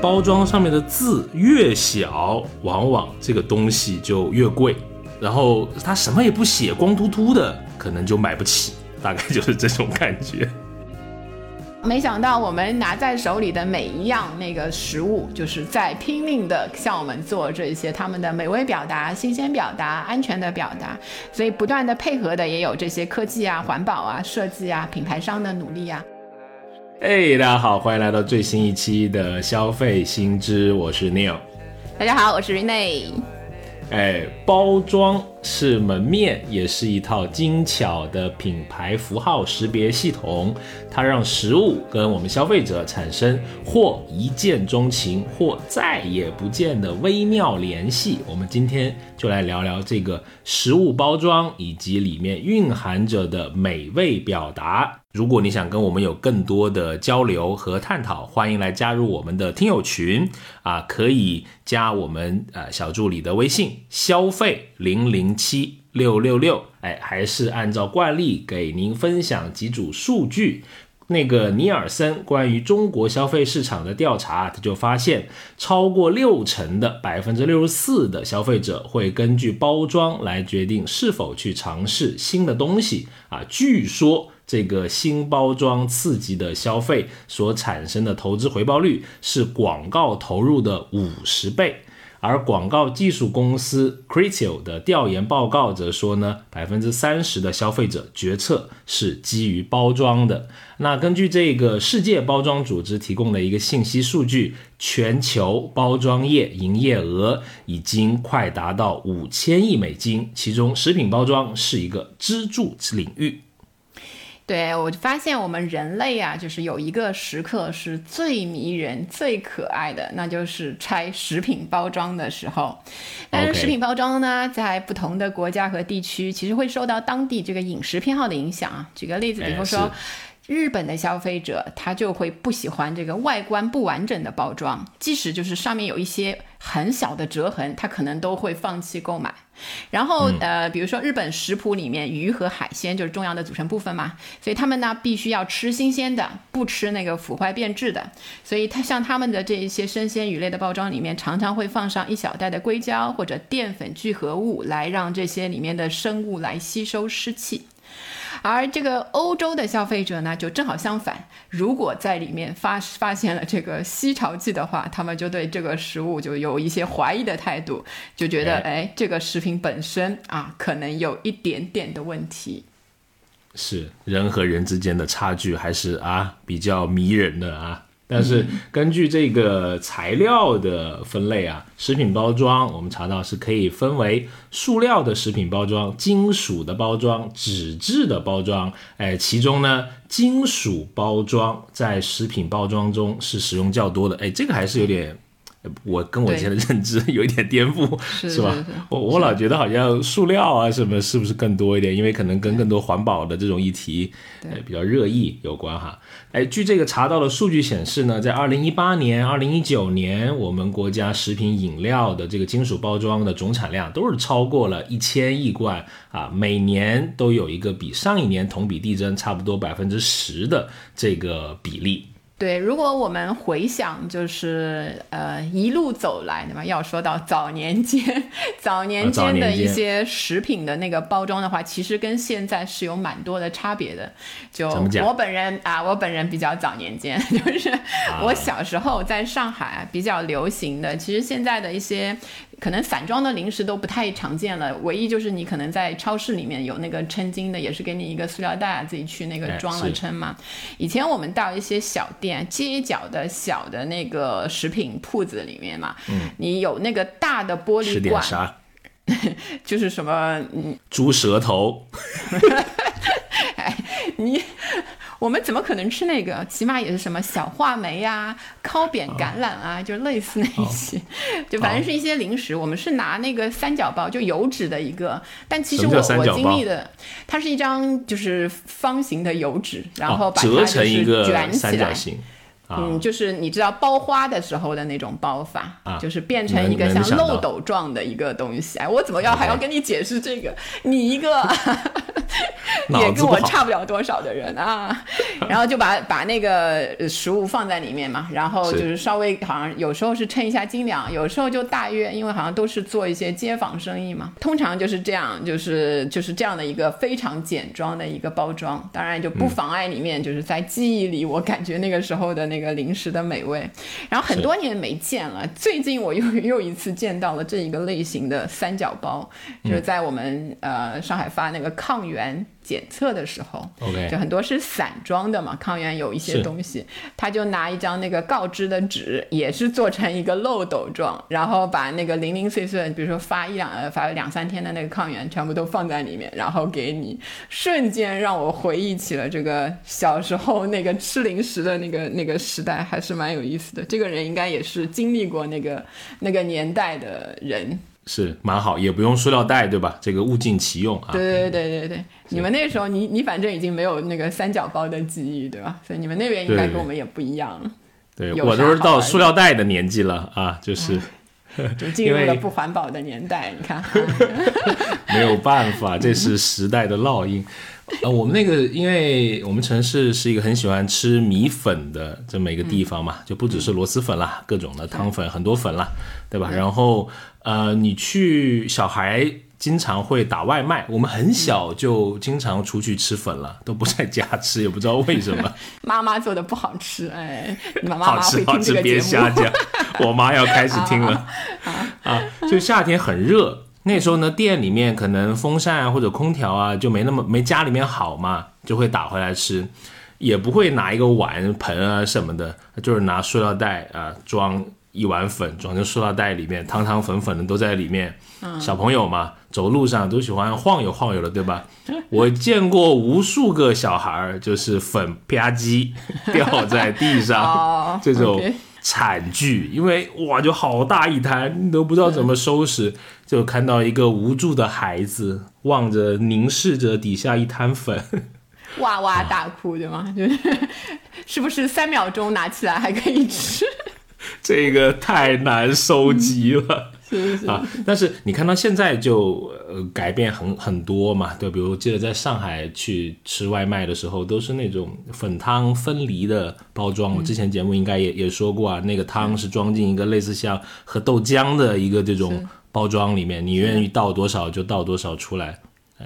包装上面的字越小，往往这个东西就越贵。然后它什么也不写，光秃秃的，可能就买不起。大概就是这种感觉。没想到我们拿在手里的每一样那个食物，就是在拼命的向我们做这些他们的美味表达、新鲜表达、安全的表达，所以不断的配合的也有这些科技啊、环保啊、设计啊、品牌商的努力啊。哎，大家好，欢迎来到最新一期的消费新知，我是 Neil。大家好，我是 Rene。哎，包装是门面，也是一套精巧的品牌符号识别系统。它让食物跟我们消费者产生或一见钟情，或再也不见的微妙联系。我们今天就来聊聊这个食物包装以及里面蕴含着的美味表达。如果你想跟我们有更多的交流和探讨，欢迎来加入我们的听友群啊，可以加我们呃小助理的微信消费零零七六六六，哎，还是按照惯例给您分享几组数据。那个尼尔森关于中国消费市场的调查，他就发现，超过六成的百分之六十四的消费者会根据包装来决定是否去尝试新的东西啊。据说这个新包装刺激的消费所产生的投资回报率是广告投入的五十倍。而广告技术公司 Criteo 的调研报告则说呢，百分之三十的消费者决策是基于包装的。那根据这个世界包装组织提供的一个信息数据，全球包装业营业额已经快达到五千亿美金，其中食品包装是一个支柱领域。对我发现我们人类啊，就是有一个时刻是最迷人、最可爱的，那就是拆食品包装的时候。但是食品包装呢，在不同的国家和地区，其实会受到当地这个饮食偏好的影响啊。举个例子，比如说。日本的消费者他就会不喜欢这个外观不完整的包装，即使就是上面有一些很小的折痕，他可能都会放弃购买。然后呃，比如说日本食谱里面鱼和海鲜就是重要的组成部分嘛，所以他们呢必须要吃新鲜的，不吃那个腐坏变质的。所以他像他们的这一些生鲜鱼类的包装里面，常常会放上一小袋的硅胶或者淀粉聚合物，来让这些里面的生物来吸收湿气。而这个欧洲的消费者呢，就正好相反。如果在里面发发现了这个吸潮剂的话，他们就对这个食物就有一些怀疑的态度，就觉得哎，这个食品本身啊，可能有一点点的问题。是人和人之间的差距，还是啊比较迷人的啊。但是根据这个材料的分类啊，食品包装我们查到是可以分为塑料的食品包装、金属的包装、纸质的包装。哎，其中呢，金属包装在食品包装中是使用较多的。哎，这个还是有点。我跟我以前的认知 有一点颠覆，是吧？我我老觉得好像塑料啊什么是不是更多一点？因为可能跟更多环保的这种议题，呃，比较热议有关哈。哎，据这个查到的数据显示呢，在二零一八年、二零一九年，我们国家食品饮料的这个金属包装的总产量都是超过了一千亿罐啊，每年都有一个比上一年同比递增差不多百分之十的这个比例。对，如果我们回想，就是呃一路走来，对吧？要说到早年间，早年间的一些食品的那个包装的话，其实跟现在是有蛮多的差别的。就我本人啊，我本人比较早年间，就是我小时候在上海比较流行的，其实现在的一些。可能散装的零食都不太常见了，唯一就是你可能在超市里面有那个称斤的，也是给你一个塑料袋，自己去那个装了称嘛。以前我们到一些小店、街角的小的那个食品铺子里面嘛，你有那个大的玻璃罐，就是什么，猪舌头，哎，你。我们怎么可能吃那个？起码也是什么小话梅呀、烤扁橄榄啊，就类似那一些，就反正是一些零食。我们是拿那个三角包，就油纸的一个。但其实我我经历的，它是一张就是方形的油纸，然后把它就是卷起来。嗯，就是你知道包花的时候的那种包法，啊。就是变成一个像漏斗状的一个东西。哎，我怎么要还要跟你解释这个？你一个 也跟我差不了多少的人啊，然后就把把那个食物放在里面嘛，然后就是稍微好像有时候是称一下斤两，有时候就大约，因为好像都是做一些街坊生意嘛，通常就是这样，就是就是这样的一个非常简装的一个包装，当然就不妨碍里面就是在记忆里，我感觉那个时候的那个零食的美味。然后很多年没见了，最近我又 又一次见到了这一个类型的三角包，就是在我们呃上海发那个抗原。检测的时候，OK，就很多是散装的嘛。抗原有一些东西，他就拿一张那个告知的纸，也是做成一个漏斗状，然后把那个零零碎碎，比如说发一两呃发两三天的那个抗原，全部都放在里面，然后给你，瞬间让我回忆起了这个小时候那个吃零食的那个那个时代，还是蛮有意思的。这个人应该也是经历过那个那个年代的人。是蛮好，也不用塑料袋，对吧？这个物尽其用啊。对对对对对，你们那时候，你你反正已经没有那个三角包的记忆，对吧？所以你们那边应该跟我们也不一样。对我都是到塑料袋的年纪了啊，就是 就进入了不环保的年代。你看，没有办法，这是时代的烙印。呃，我们那个，因为我们城市是一个很喜欢吃米粉的这么一个地方嘛，就不只是螺蛳粉啦，各种的汤粉，很多粉啦，对吧？然后，呃，你去小孩经常会打外卖，我们很小就经常出去吃粉了，都不在家吃，也不知道为什么。妈妈做的不好吃，哎，你妈妈好吃好吃，别瞎讲，我妈要开始听了 啊，就夏天很热。那时候呢，店里面可能风扇啊或者空调啊就没那么没家里面好嘛，就会打回来吃，也不会拿一个碗盆啊什么的，就是拿塑料袋啊装一碗粉，装进塑料袋里面，汤汤粉粉的都在里面。小朋友嘛，走路上都喜欢晃悠晃悠的，对吧？我见过无数个小孩儿，就是粉吧唧掉在地上，这种。惨剧，因为哇，就好大一滩，你都不知道怎么收拾，就看到一个无助的孩子望着、凝视着底下一滩粉，哇哇大哭，对吗？就是 是不是三秒钟拿起来还可以吃？这个太难收集了。是是啊，但是你看到现在就呃改变很很多嘛，对，比如记得在上海去吃外卖的时候，都是那种粉汤分离的包装。我之前节目应该也也说过啊，那个汤是装进一个类似像喝豆浆的一个这种包装里面，你愿意倒多少就倒多少出来。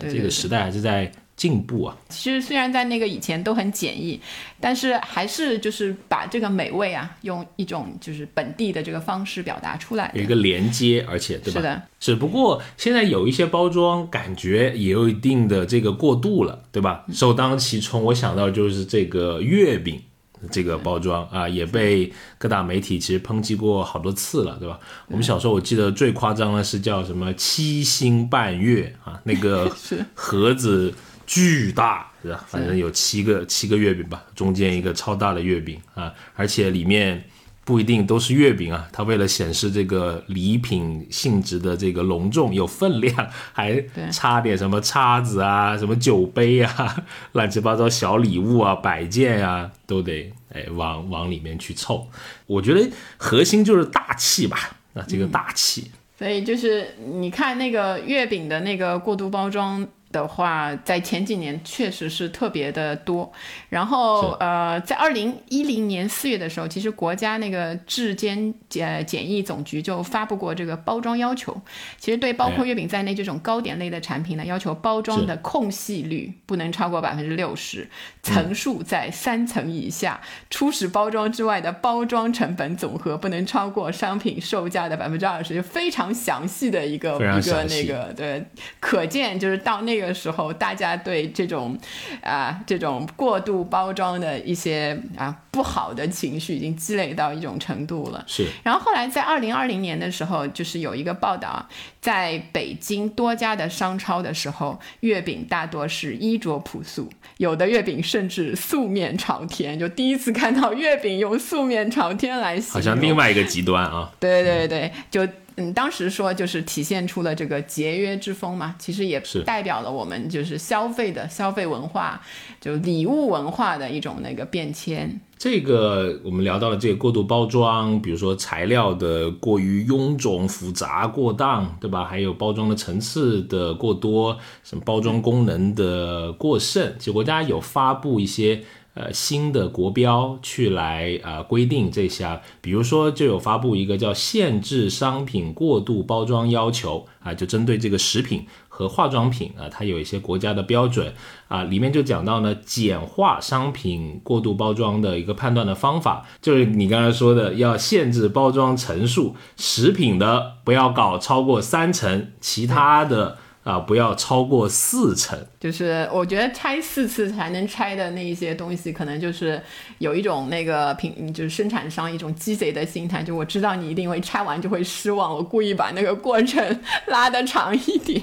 这个时代还是在。进步啊！其实虽然在那个以前都很简易，但是还是就是把这个美味啊，用一种就是本地的这个方式表达出来，有一个连接，而且对吧？是的。只不过现在有一些包装感觉也有一定的这个过度了，对吧？首当其冲，我想到就是这个月饼这个包装啊，也被各大媒体其实抨击过好多次了，对吧？我们小时候我记得最夸张的是叫什么七星半月啊，那个 盒子。巨大是吧？反正有七个七个月饼吧，中间一个超大的月饼啊，而且里面不一定都是月饼啊。它为了显示这个礼品性质的这个隆重有分量，还插点什么叉子啊、什么酒杯啊、乱七八糟小礼物啊、摆件啊，都得哎往往里面去凑。我觉得核心就是大气吧，啊，这个大气。所以就是你看那个月饼的那个过度包装。的话，在前几年确实是特别的多，然后呃，在二零一零年四月的时候，其实国家那个质监检检疫总局就发布过这个包装要求，其实对包括月饼在内这种糕点类的产品呢，要求包装的空隙率不能超过百分之六十，层数在三层以下，初始包装之外的包装成本总和不能超过商品售价的百分之二十，就非常详细的一个一个那个对，可见就是到那个。个时候，大家对这种，啊，这种过度包装的一些啊不好的情绪已经积累到一种程度了。是。然后后来在二零二零年的时候，就是有一个报道，在北京多家的商超的时候，月饼大多是衣着朴素，有的月饼甚至素面朝天。就第一次看到月饼用素面朝天来形容，好像另外一个极端啊。对对对对，就嗯，当时说就是体现出了这个节约之风嘛，其实也是代表了我们就是消费的消费文化，就礼物文化的一种那个变迁。这个我们聊到了这个过度包装，比如说材料的过于臃肿、复杂、过当，对吧？还有包装的层次的过多，什么包装功能的过剩，其实国家有发布一些。呃，新的国标去来啊规定这些，比如说就有发布一个叫限制商品过度包装要求啊，就针对这个食品和化妆品啊，它有一些国家的标准啊，里面就讲到呢，简化商品过度包装的一个判断的方法，就是你刚才说的，要限制包装层数，食品的不要搞超过三层，其他的。啊，不要超过四成。就是我觉得拆四次才能拆的那一些东西，可能就是有一种那个品，就是生产商一种鸡贼的心态，就我知道你一定会拆完就会失望，我故意把那个过程 拉得长一点，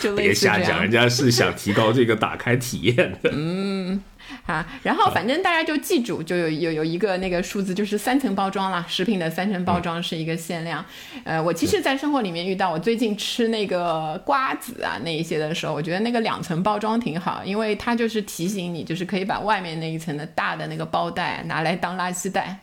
就类似。别瞎讲，人家是想提高这个打开体验的。嗯。啊，然后反正大家就记住，就有有有一个那个数字，就是三层包装啦。食品的三层包装是一个限量。呃，我其实，在生活里面遇到，我最近吃那个瓜子啊那一些的时候，我觉得那个两层包装挺好，因为它就是提醒你，就是可以把外面那一层的大的那个包袋拿来当垃圾袋。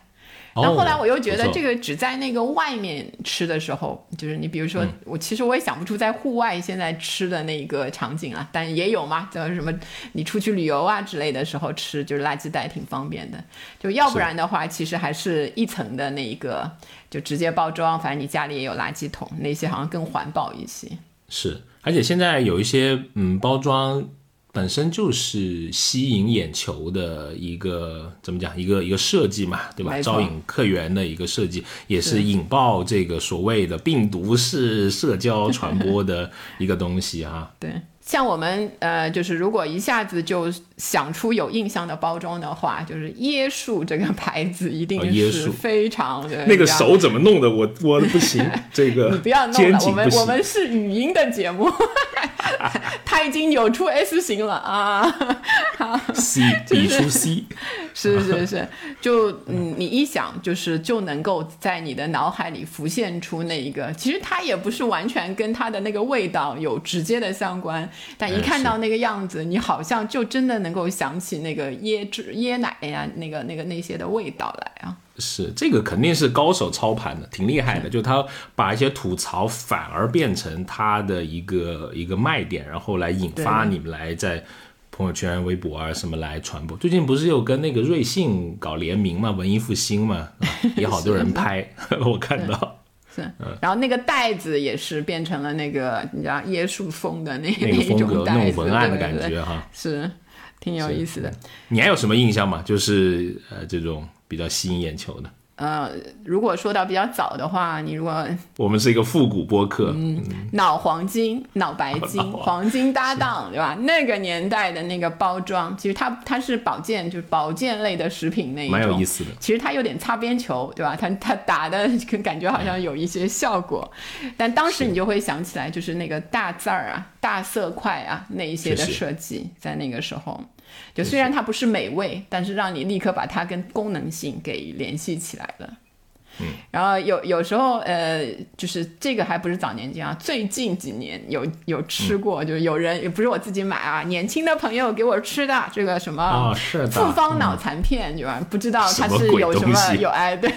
然后后来我又觉得这个只在那个外面吃的时候，就是你比如说我其实我也想不出在户外现在吃的那个场景啊，但也有嘛，叫什么你出去旅游啊之类的时候吃，就是垃圾袋挺方便的。就要不然的话，其实还是一层的那一个就直接包装，反正你家里也有垃圾桶，那些好像更环保一些。是，而且现在有一些嗯包装。本身就是吸引眼球的一个怎么讲？一个一个设计嘛，对吧？招引客源的一个设计，也是引爆这个所谓的病毒式社交 传播的一个东西啊。对。像我们呃，就是如果一下子就想出有印象的包装的话，就是椰树这个牌子一定是非常的。那个手怎么弄的？我我不行，这个你不要弄了。我们我们是语音的节目，他已经有出 S 型了啊。C 比出 C，是是是，就嗯，你一想就是就能够在你的脑海里浮现出那一个，其实它也不是完全跟它的那个味道有直接的相关。但一看到那个样子，你好像就真的能够想起那个椰汁、椰奶呀，那个、那个那些的味道来啊！是这个肯定是高手操盘的，挺厉害的。就他把一些吐槽反而变成他的一个一个卖点，然后来引发你们来在朋友圈、微博啊什么来传播。最近不是又跟那个瑞幸搞联名嘛，文艺复兴嘛，也好多人拍，我看到。是然后那个袋子也是变成了那个你知道椰树风的那那种风格，那种文案的感觉哈，是挺有意思的。你还有什么印象吗？就是呃这种比较吸引眼球的。呃，如果说到比较早的话，你如果我们是一个复古播客，嗯，脑黄金、脑白金、黄金搭档，对吧？那个年代的那个包装，其实它它是保健，就是保健类的食品那一种，蛮有意思的。其实它有点擦边球，对吧？它它打的感觉好像有一些效果，但当时你就会想起来，就是那个大字儿啊、大色块啊那一些的设计，在那个时候。就虽然它不是美味，但是让你立刻把它跟功能性给联系起来了。嗯，然后有有时候呃，就是这个还不是早年间啊，最近几年有有吃过，就是有人也不是我自己买啊，年轻的朋友给我吃的这个什么复方脑残片，对吧？不知道他是有什么有哎，对，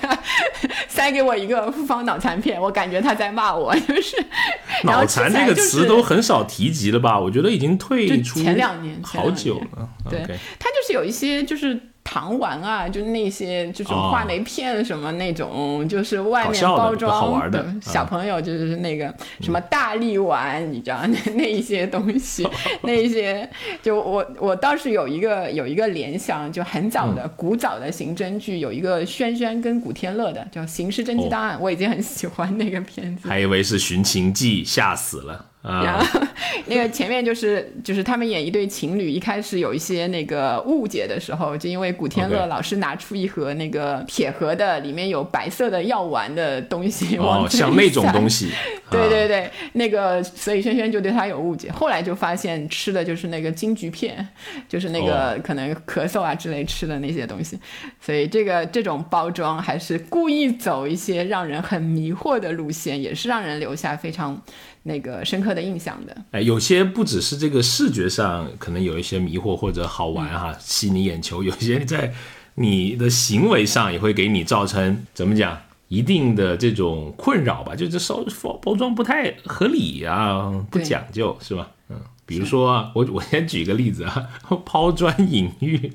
塞给我一个复方脑残片，我感觉他在骂我，就是 脑残这个词都很少提及了吧？我觉得已经退出前两年好久了，对，它就是有一些就是。糖丸啊，就那些就是话梅片什么那种，就是外面包装的小朋友就是那个什么大力丸，你知道 那那一些东西，那一些就我我倒是有一个有一个联想，就很早的古早的刑侦剧，有一个轩轩跟古天乐的叫《刑事侦缉档案》，我已经很喜欢那个片子。还以为是《寻秦记》，吓死了。然后那个前面就是就是他们演一对情侣，一开始有一些那个误解的时候，就因为古天乐老师拿出一盒那个铁盒的，里面有白色的药丸的东西，哦，像那种东西，对对对，那个所以轩轩就对他有误解，后来就发现吃的就是那个金桔片，就是那个可能咳嗽啊之类吃的那些东西，所以这个这种包装还是故意走一些让人很迷惑的路线，也是让人留下非常。那个深刻的印象的，哎，有些不只是这个视觉上可能有一些迷惑或者好玩哈，吸你眼球，有些在你的行为上也会给你造成怎么讲一定的这种困扰吧？就这稍包包装不太合理啊，不讲究是吧？嗯，比如说我我先举个例子啊，抛砖引玉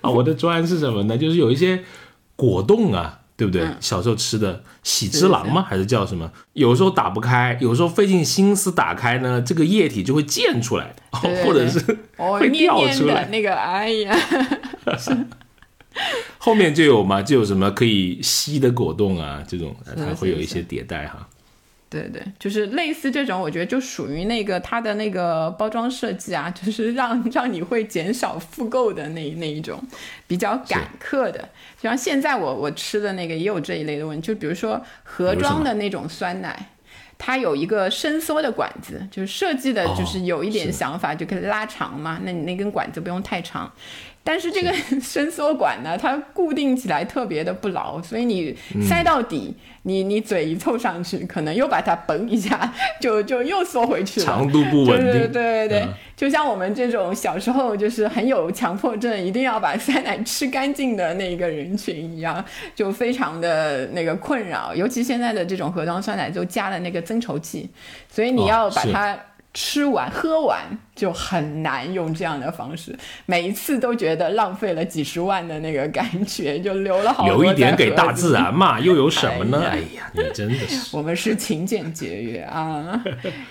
啊，我的砖是什么呢？就是有一些果冻啊。对不对？小时候吃的喜之郎吗？还是叫什么？有时候打不开，有时候费尽心思打开呢，这个液体就会溅出来，或者是 会掉出来。那个，哎呀，后面就有嘛，就有什么可以吸的果冻啊，这种它会有一些迭代哈。对对，就是类似这种，我觉得就属于那个它的那个包装设计啊，就是让让你会减少复购的那那一种，比较赶客的。就像现在我我吃的那个也有这一类的问题，就比如说盒装的那种酸奶，它有一个伸缩的管子，就是设计的就是有一点想法，就可以拉长嘛，那你那根管子不用太长。但是这个伸缩管呢，它固定起来特别的不牢，所以你塞到底，你你嘴一凑上去，可能又把它嘣一下，就就又缩回去了。长度不稳定。对对对对，就像我们这种小时候就是很有强迫症，一定要把酸奶吃干净的那个人群一样，就非常的那个困扰。尤其现在的这种盒装酸奶都加了那个增稠剂，所以你要把它。吃完喝完就很难用这样的方式，每一次都觉得浪费了几十万的那个感觉，就留了好多。留一点给大自然嘛，又有什么呢？哎呀，你真的是。我们是勤俭节约啊，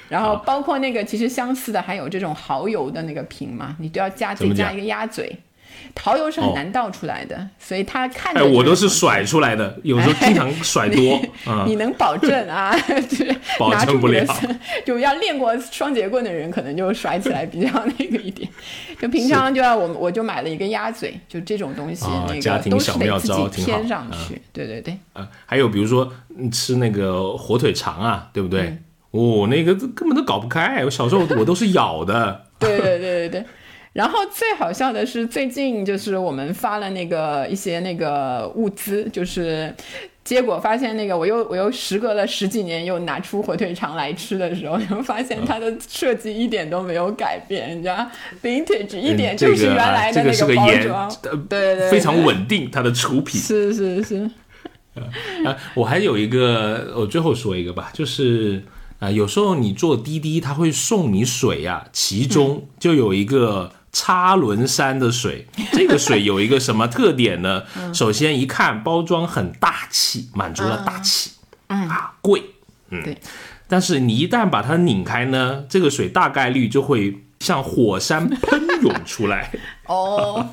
然后包括那个其实相似的还有这种蚝油的那个瓶嘛，你都要加再加一个鸭嘴。蚝油是很难倒出来的，所以它看着。哎，我都是甩出来的，有时候经常甩多。你能保证啊？保证不了。就要练过双节棍的人，可能就甩起来比较那个一点。就平常就要我我就买了一个鸭嘴，就这种东西，那个都是得自己添上去。对对对。啊，还有比如说吃那个火腿肠啊，对不对？哦，那个根本都搞不开。我小时候我都是咬的。对对对对对。然后最好笑的是，最近就是我们发了那个一些那个物资，就是结果发现那个我又我又时隔了十几年又拿出火腿肠来吃的时候，又发现它的设计一点都没有改变，你知道，vintage 一点就是原来的那个包装，对对，非常稳定它的出品，是是是。啊，我还有一个，我最后说一个吧，就是。啊，有时候你坐滴滴，他会送你水呀，其中就有一个叉轮山的水。这个水有一个什么特点呢？首先一看包装很大气，满足了大气，啊贵，嗯，对。但是你一旦把它拧开呢，这个水大概率就会像火山喷涌出来。哦。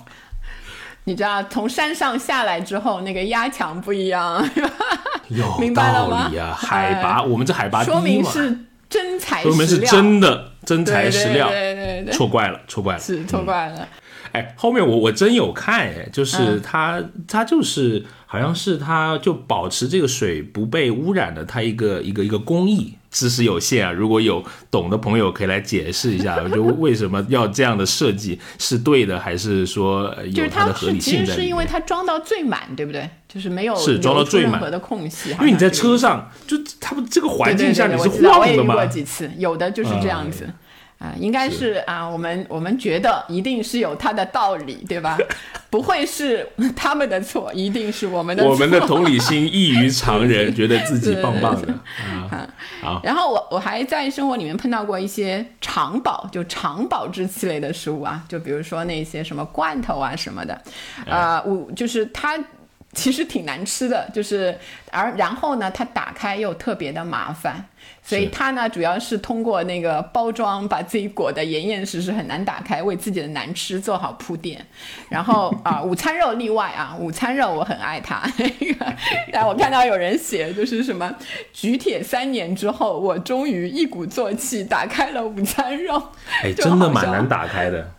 你知道从山上下来之后，那个压强不一样，有道理啊！海拔，我们这海拔低嘛，说明是真材实料，是真的真材实料，对对对，错怪了，错怪了，是错怪了。哎，后面我我真有看，哎，就是它它就是好像是它就保持这个水不被污染的，它一个一个一个工艺。知识有限啊，如果有懂的朋友可以来解释一下，就为什么要这样的设计是对的，还是说有它的合理性在？其实是因为它装到最满，对不对？就是没有是装到最满的空隙。因为你在车上，就他不这个环境下你是晃的嘛。过几次，有的就是这样子。啊，应该是啊，我们我们觉得一定是有它的道理，对吧？不会是 他们的错，一定是我们的。我们的同理心异于常人，觉得自己棒棒的啊。好，然后我我还在生活里面碰到过一些长保，就长保质期类的食物啊，就比如说那些什么罐头啊什么的，啊，我就是它。其实挺难吃的，就是而然后呢，它打开又特别的麻烦，所以它呢主要是通过那个包装把自己裹得严严实实，很难打开，为自己的难吃做好铺垫。然后啊，午餐肉例外啊，午餐肉我很爱它。那个，然后我看到有人写就是什么举铁三年之后，我终于一鼓作气打开了午餐肉。哎，真的蛮难打开的。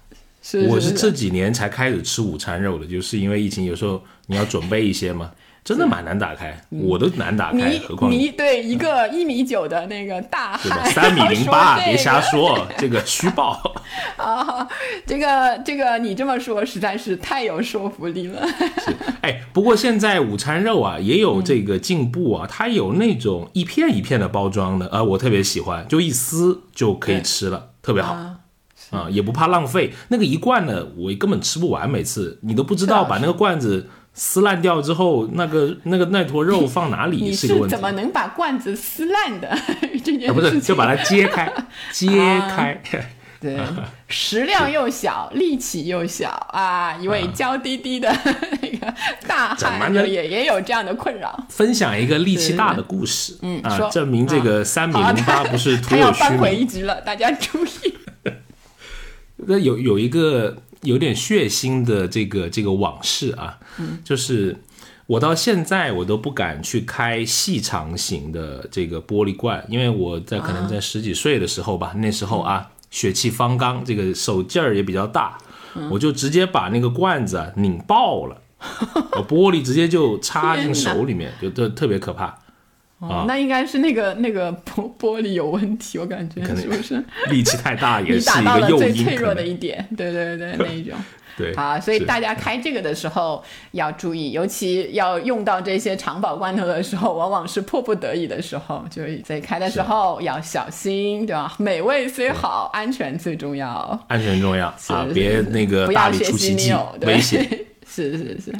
是，我是这几年才开始吃午餐肉的，就是因为疫情，有时候你要准备一些吗，真的蛮难打开，我都难打开，何况你。对一个一米九的那个大汉，三米零八，别瞎说，这个虚报。啊，这个这个你这么说实在是太有说服力了。是，哎，不过现在午餐肉啊也有这个进步啊，它有那种一片一片的包装的，呃，我特别喜欢，就一撕就可以吃了，特别好。啊，也不怕浪费。那个一罐呢，我根本吃不完，每次你都不知道把那个罐子撕烂掉之后，那个那个那坨肉放哪里是个问题。怎么能把罐子撕烂的？这件事不是就把它揭开，揭开。对，食量又小，力气又小啊！一位娇滴滴的 那个大汉也也有这样的困扰。分享一个力气大的故事，嗯啊，证明这个三米零八不是徒有虚名。翻回一局了，大家注意。那有有一个有点血腥的这个这个往事啊，就是我到现在我都不敢去开细长型的这个玻璃罐，因为我在可能在十几岁的时候吧，那时候啊血气方刚，这个手劲儿也比较大，我就直接把那个罐子啊拧爆了，玻璃直接就插进手里面，就特特别可怕。哦，那应该是那个那个玻玻璃有问题，我感觉是不是 力气太大也 是一个诱因。最脆弱的一点，对对对，那一种。对啊，所以大家开这个的时候要注意，尤其要用到这些长保罐头的时候，往往是迫不得已的时候，就在开的时候要小心，对吧？美味虽好，安全最重要。安全重要啊，别那个不要学习你有危险。是是是。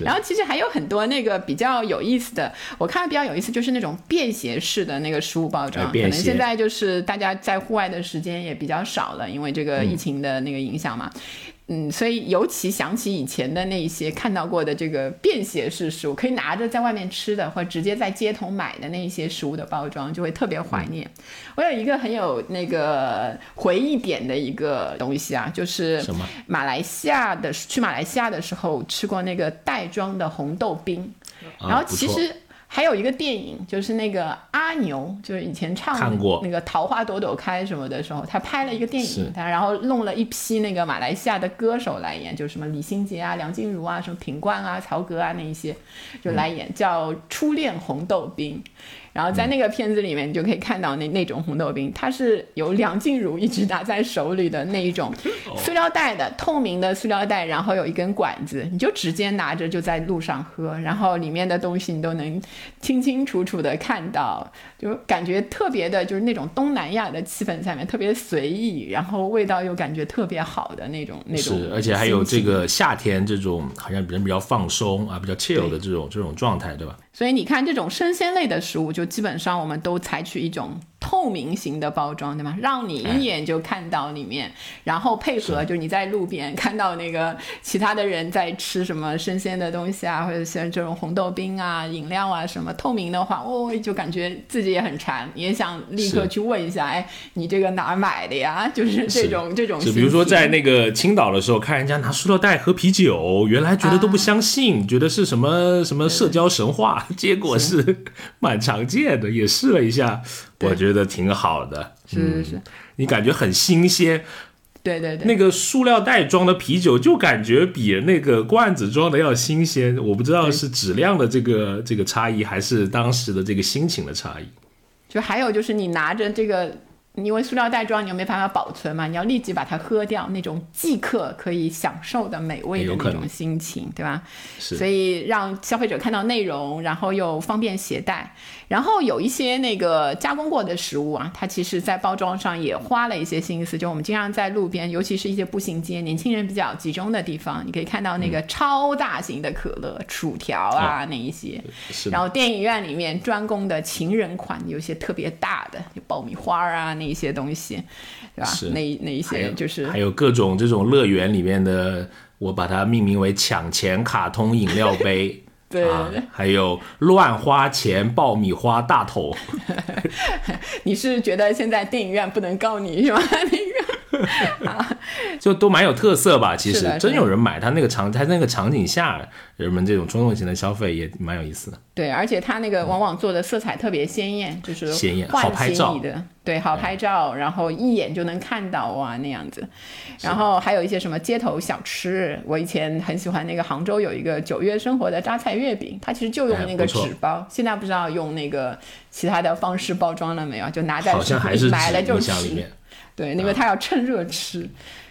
然后其实还有很多那个比较有意思的，我看比较有意思就是那种便携式的那个食物包装，可能现在就是大家在户外的时间也比较少了，因为这个疫情的那个影响嘛。嗯，所以尤其想起以前的那些看到过的这个便携式食物，可以拿着在外面吃的，或直接在街头买的那些食物的包装，就会特别怀念。我有一个很有那个回忆点的一个东西啊，就是什么？马来西亚的去马来西亚的时候吃过那个袋装的红豆冰，然后其实。还有一个电影，就是那个阿牛，就是以前唱那个《桃花朵朵开》什么的时候，他拍了一个电影，他然后弄了一批那个马来西亚的歌手来演，就什么李心洁啊、梁静茹啊、什么品冠啊、曹格啊那一些，就来演叫《初恋红豆冰》。然后在那个片子里面，你就可以看到那那种红豆冰，它是由梁静茹一直拿在手里的那一种塑料袋的透明的塑料袋，然后有一根管子，你就直接拿着就在路上喝，然后里面的东西你都能清清楚楚的看到，就感觉特别的，就是那种东南亚的气氛下面特别随意，然后味道又感觉特别好的那种那种。是，而且还有这个夏天这种好像人比较放松啊，比较 chill 的这种这种状态，对吧？所以你看，这种生鲜类的食物，就基本上我们都采取一种。透明型的包装，对吗？让你一眼就看到里面，然后配合就是你在路边看到那个其他的人在吃什么生鲜的东西啊，或者像这种红豆冰啊、饮料啊什么透明的话，哦，就感觉自己也很馋，也想立刻去问一下，哎，你这个哪儿买的呀？就是这种 这种。就比如说在那个青岛的时候，看人家拿塑料袋喝啤酒，原来觉得都不相信，觉得是什么什么社交神话，结果是 蛮常见的，也试了一下。我觉得挺好的，是是是，你感觉很新鲜，对对对，那个塑料袋装的啤酒就感觉比那个罐子装的要新鲜，我不知道是质量的这个这个差异，还是当时的这个心情的差异。就还有就是你拿着这个。因为塑料袋装，你又没办法保存嘛，你要立即把它喝掉，那种即刻可以享受的美味的那种心情，对吧？所以让消费者看到内容，然后又方便携带。然后有一些那个加工过的食物啊，它其实在包装上也花了一些心思。就我们经常在路边，尤其是一些步行街、年轻人比较集中的地方，你可以看到那个超大型的可乐、薯条啊那一些。然后电影院里面专供的情人款，有些特别大的，有爆米花啊。那一些东西，对吧？那那一些就是还有各种这种乐园里面的，我把它命名为“抢钱卡通饮料杯”，对啊，还有乱花钱爆米花大头，你是觉得现在电影院不能告你是吗？那个啊，就都蛮有特色吧。其实真有人买，它那个场，它那个场景下，人们这种冲动型的消费也蛮有意思的。对，而且它那个往往做的色彩特别鲜艳，就是鲜艳好拍照的，对，好拍照，然后一眼就能看到哇那样子。然后还有一些什么街头小吃，我以前很喜欢那个杭州有一个九月生活的榨菜月饼，它其实就用那个纸包，现在不知道用那个其他的方式包装了没有，就拿在好像手里还是买了就吃。对，因为它要趁热吃。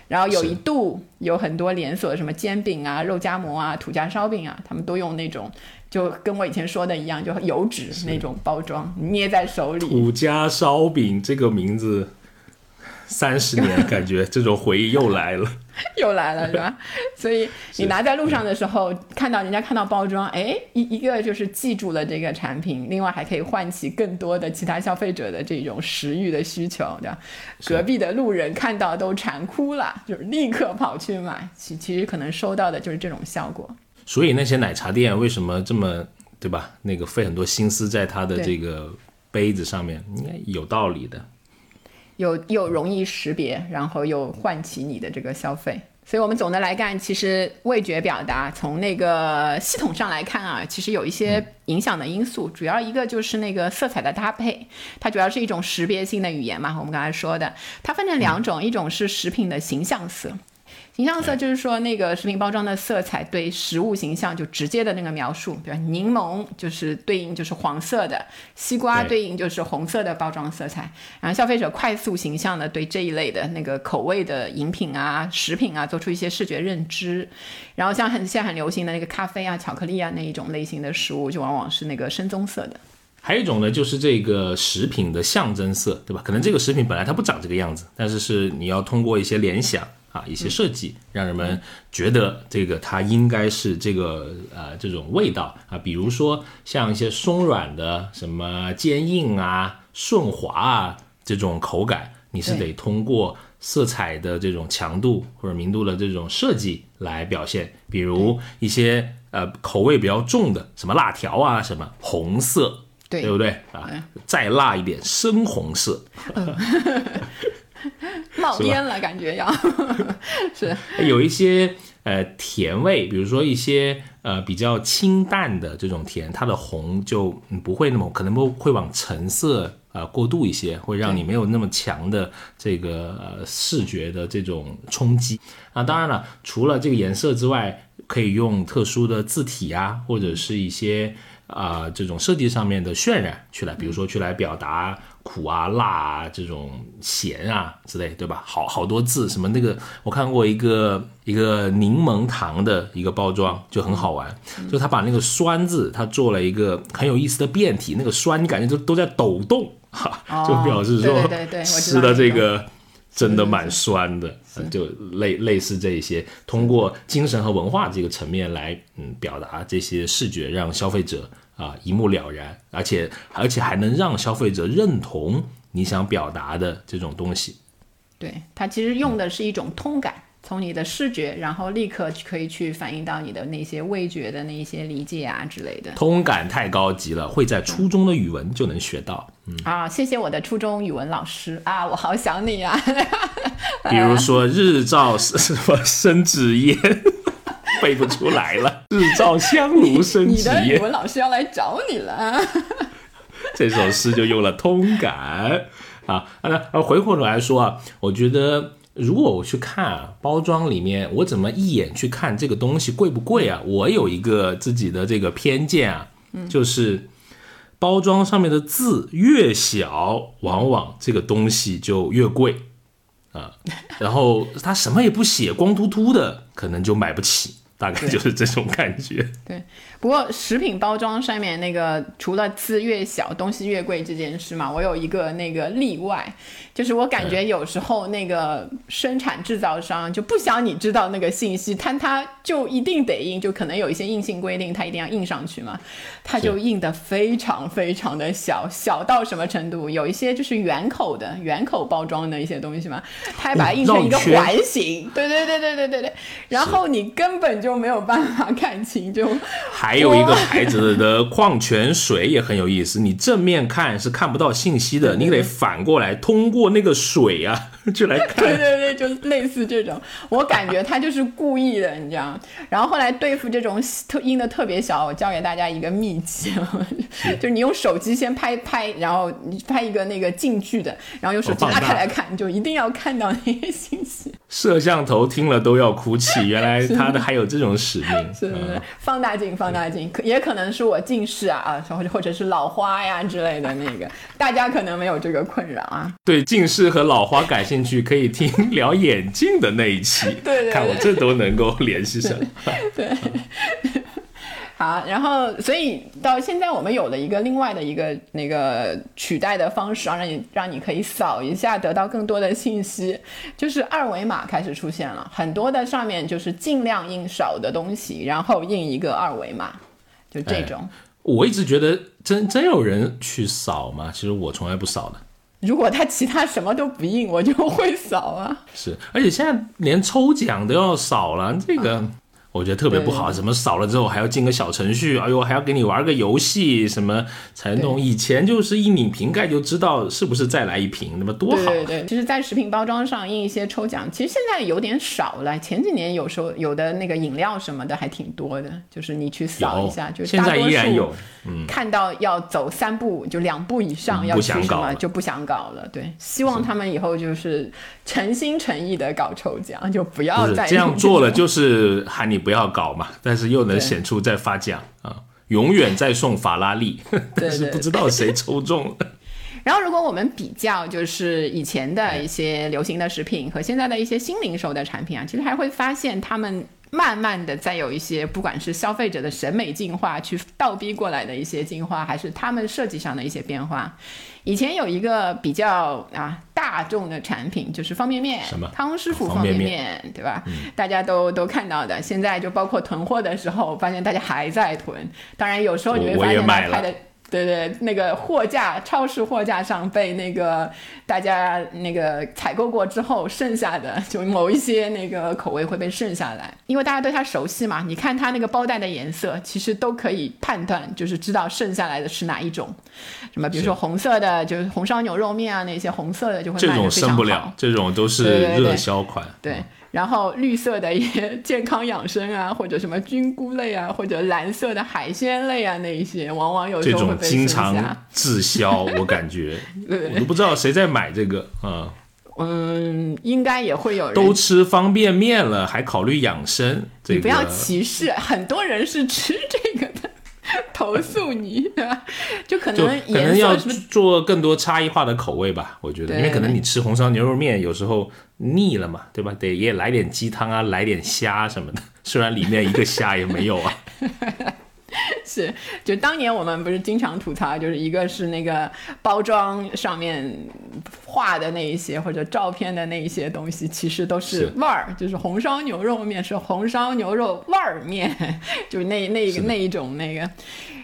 然后有一度有很多连锁，什么煎饼啊、肉夹馍啊、土家烧饼啊，他们都用那种，就跟我以前说的一样，就油纸那种包装，捏在手里。土家烧饼这个名字，三十年感觉这种回忆又来了。又来了，是吧？所以你拿在路上的时候，看到人家看到包装，哎，一一个就是记住了这个产品，另外还可以唤起更多的其他消费者的这种食欲的需求，对吧？隔壁的路人看到都馋哭了，就是立刻跑去买。其其实可能收到的就是这种效果。所以那些奶茶店为什么这么对吧？那个费很多心思在它的这个杯子上面，应该有道理的。又又容易识别，然后又唤起你的这个消费。所以，我们总的来看，其实味觉表达从那个系统上来看啊，其实有一些影响的因素。主要一个就是那个色彩的搭配，它主要是一种识别性的语言嘛。我们刚才说的，它分成两种，一种是食品的形象色。形象色就是说，那个食品包装的色彩对食物形象就直接的那个描述，比如柠檬就是对应就是黄色的，西瓜对对应就是红色的包装色彩。然后消费者快速形象的对这一类的那个口味的饮品啊、食品啊做出一些视觉认知。然后像很现在很流行的那个咖啡啊、巧克力啊那一种类型的食物，就往往是那个深棕色的。还有一种呢，就是这个食品的象征色，对吧？可能这个食品本来它不长这个样子，但是是你要通过一些联想啊、一些设计，让人们觉得这个它应该是这个呃这种味道啊。比如说像一些松软的、什么坚硬啊、顺滑啊这种口感，你是得通过色彩的这种强度或者明度的这种设计来表现。比如一些呃口味比较重的，什么辣条啊，什么红色。对对不对啊？再辣一点，深红色。冒烟了，感觉要。是。有一些呃甜味，比如说一些呃比较清淡的这种甜，它的红就嗯不会那么可能不会往橙色啊、呃过渡一些，会让你没有那么强的这个呃视觉的这种冲击。啊，当然了，除了这个颜色之外，可以用特殊的字体啊，或者是一些啊、这种设计上面的渲染去来，比如说去来表达苦啊、辣啊这种咸啊之类，对吧？好好多字，什么那个我看过一个一个柠檬糖的一个包装，就很好玩，就他把那个酸字，他做了一个很有意思的变体，那个酸你感觉都都在抖动，哈，就表示说哦对对对对吃的这个。真的蛮酸的，呃就类类似这一些，通过精神和文化这个层面来，嗯，表达这些视觉，让消费者啊、一目了然，而且而且还能让消费者认同你想表达的这种东西。对，它其实用的是一种通感，从你的视觉，然后立刻可以去反映到你的那些味觉的那些理解啊之类的。通感太高级了，会在初中的语文就能学到。嗯啊，谢谢我的初中语文老师啊，我好想你啊！比如说日照什么生纸烟，背不出来了。日照香炉升起你的语，文老师要来找你了。这首诗就用了通感啊。那呃回过头来说啊，我觉得如果我去看啊包装里面，我怎么一眼去看这个东西贵不贵啊？我有一个自己的这个偏见啊，就是包装上面的字越小，往往这个东西就越贵啊。然后它什么也不写，光秃秃的，可能就买不起。大概就是这种感觉。对，不过食品包装上面那个除了字越小，东西越贵这件事嘛，我有一个那个例外，就是我感觉有时候那个生产制造商就不想你知道那个信息，但他就一定得印，就可能有一些硬性规定，他一定要印上去嘛，他就印的非常非常的小，小到什么程度？有一些就是圆口的圆口包装的一些东西嘛，它还把它印成一个环形，对对对对对对对，然后你根本就就没有办法看清。就 还有一个牌子的矿泉水也很有意思，你正面看是看不到信息的，你得反过来通过那个水啊，就来 看。对对对，就类似这种，我感觉他就是故意的，你知道。然后后来对付这种特音的特别小，我教给大家一个秘籍，就是你用手机先拍拍，然后你拍一个那个近距的，然后用手机拉开来看，你就一定要看到那些信息。摄像头听了都要哭泣，原来他的还有这种使命。是放大镜，放大镜，可也可能是我近视啊啊，或者或者是老花呀之类的那个，大家可能没有这个困扰啊。对近视和老花感兴趣，可以听聊眼镜的那一期，对对，看我这都能够联系上。对。好，然后所以到现在我们有了一个另外的一个那个取代的方式，让你让你可以扫一下得到更多的信息，就是二维码开始出现了，很多的上面就是尽量印少的东西，然后印一个二维码，就这种。我一直觉得真真有人去扫吗？其实我从来不扫的。如果他其他什么都不印，我就会扫啊。是，而且现在连抽奖都要扫了，这个。我觉得特别不好，什么扫了之后还要进个小程序，哎呦，还要给你玩个游戏，什么才弄？以前就是一拧瓶盖就知道是不是再来一瓶，那么多好。对对，其实，在食品包装上印一些抽奖，其实现在有点少了。前几年有时候有的那个饮料什么的还挺多的，就是你去扫一下，就现在依然有。嗯，看到要走三步就两步以上要去什么就不想搞了。对，希望他们以后就是诚心诚意的搞抽奖，就不要再这样做了，就是喊你不要搞嘛，但是又能显出在发奖啊，永远在送法拉利，但是不知道谁抽中了。然后，如果我们比较就是以前的一些流行的食品和现在的一些新零售的产品啊，其实还会发现他们。慢慢的，再有一些不管是消费者的审美进化，去倒逼过来的一些进化，还是他们设计上的一些变化。以前有一个比较啊大众的产品，就是方便面，汤师傅方便面，对吧？大家都都看到的。现在就包括囤货的时候，发现大家还在囤。当然，有时候你会发现他拍的。对对，那个货架，超市货架上被那个大家那个采购过之后剩下的，就某一些那个口味会被剩下来，因为大家对它熟悉嘛。你看它那个包袋的颜色，其实都可以判断，就是知道剩下来的是哪一种。什么，比如说红色的，就是红烧牛肉面啊，那些红色的就会卖的非常好。这种生不了，这种都是热销款。对。然后绿色的一些 健康养生啊，或者什么菌菇类啊，或者蓝色的海鲜类啊，那一些往往有这种经常滞 销，我感觉 我都不知道谁在买这个啊。嗯，应该也会有人都吃方便面了，还考虑养生。你不要歧视，很多人是吃这个的。投诉你，就可能可能要做更多差异化的口味吧，我觉得，因为可能你吃红烧牛肉面有时候腻了嘛，对吧？得也来点鸡汤啊，来点虾什么的，虽然里面一个虾也没有啊。是，就当年我们不是经常吐槽，就是一个是那个包装上面画的那一些或者照片的那一些东西，其实都是味儿，就是红烧牛肉面是红烧牛肉味儿面，就是那那个那一种那个。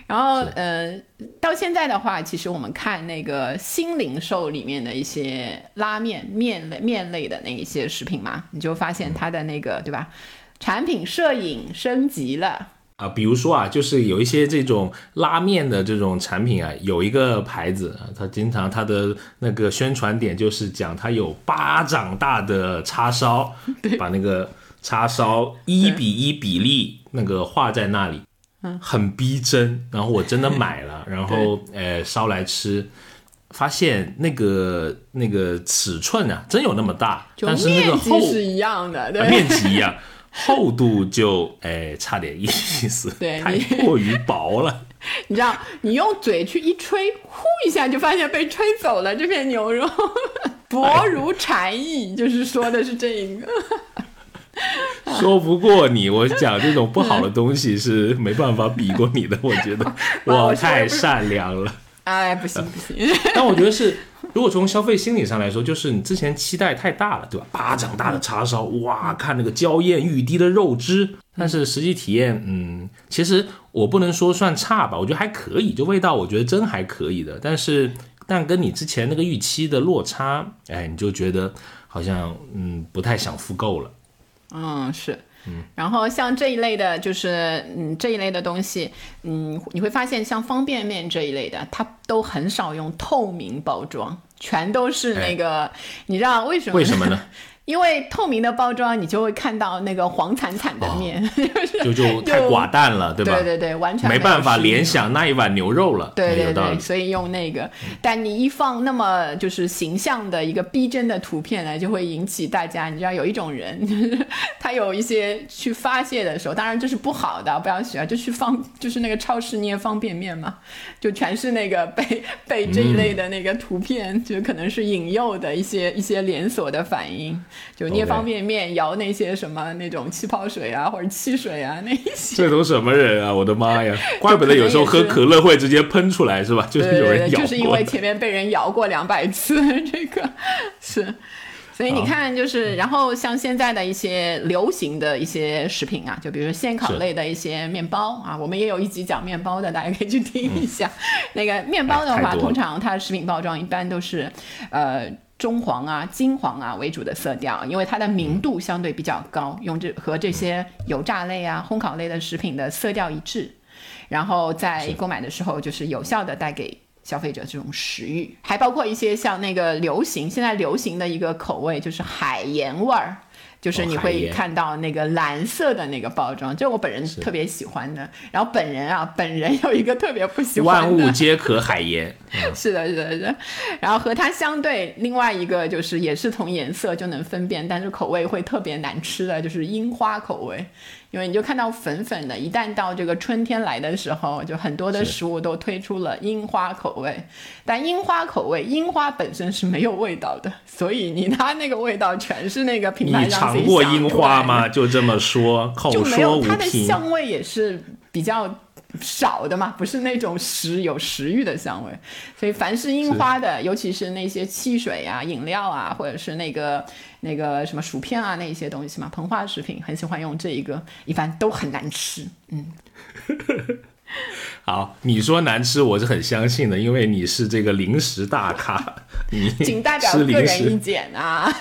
然后呃，到现在的话，其实我们看那个新零售里面的一些拉面面类面类的那一些食品嘛，你就发现它的那个对吧，产品摄影升级了。啊，比如说啊，就是有一些这种拉面的这种产品啊，有一个牌子啊，它经常它的那个宣传点就是讲它有巴掌大的叉烧，把那个叉烧一比一比例那个画在那里，嗯，很逼真。然后我真的买了，然后 呃烧来吃，发现那个那个尺寸啊，真有那么大，但是那个厚是一样的，面积一样。厚度就哎差点意思，对，太过于薄了。你知道，你用嘴去一吹，呼一下就发现被吹走了。这片牛肉 薄如蝉翼，就是说的是这一个。说不过你，我讲这种不好的东西是没办法比过你的。我觉得我太善良了。哎，不行不行。但我觉得是。如果从消费心理上来说，就是你之前期待太大了，对吧？巴掌大的叉烧，哇，看那个娇艳欲滴的肉汁。但是实际体验，嗯，其实我不能说算差吧，我觉得还可以，就味道我觉得真还可以的。但是，但跟你之前那个预期的落差，哎，你就觉得好像嗯不太想复购了。嗯，是。嗯，然后像这一类的，就是嗯这一类的东西，嗯，你会发现像方便面这一类的，它都很少用透明包装，全都是那个，你知道为什么？为什么呢？因为透明的包装，你就会看到那个黄惨惨的面，就就太寡淡了，对吧？对对对，完全没办法联想那一碗牛肉了。对对对，所以用那个。但你一放那么就是形象的一个逼真的图片呢，就会引起大家。你知道有一种人，他有一些去发泄的时候，当然这是不好的，不要学，就去放，就是那个超市捏方便面嘛，就全是那个被被这一类的那个图片，就可能是引诱的一些一些连锁的反应。就捏方便面，摇那些什么那种气泡水啊，或者汽水啊，那一些。这都什么人啊？我的妈呀！怪不得有时候喝可乐会直接喷出来，是吧？就是有人摇就是因为前面被人摇过两百次，这个是。所以你看，就是然后像现在的一些流行的一些食品啊，就比如说现烤类的一些面包啊，我们也有一集讲面包的，大家可以去听一下。那个面包的话，通常它的食品包装一般都是，呃。棕黄啊、金黄啊为主的色调，因为它的明度相对比较高，用这和这些油炸类啊、烘烤类的食品的色调一致，然后在购买的时候就是有效的带给消费者这种食欲，还包括一些像那个流行现在流行的一个口味就是海盐味儿。就是你会看到那个蓝色的那个包装，这我本人特别喜欢的。然后本人啊，本人有一个特别不喜欢的。万物皆可海盐。是的，是的，是的。然后和它相对，另外一个就是也是从颜色就能分辨，但是口味会特别难吃的，就是樱花口味。因为你就看到粉粉的，一旦到这个春天来的时候，就很多的食物都推出了樱花口味。但樱花口味，樱花本身是没有味道的，所以你拿那个味道全是那个品牌。你尝过樱花吗？就这么说，口说无凭。它的香味也是比较。少的嘛，不是那种食有食欲的香味，所以凡是樱花的，尤其是那些汽水啊、饮料啊，或者是那个那个什么薯片啊那些东西嘛，膨化食品，很喜欢用这一个，一般都很难吃。嗯，好，你说难吃，我是很相信的，因为你是这个零食大咖，你 仅代表个人意见啊。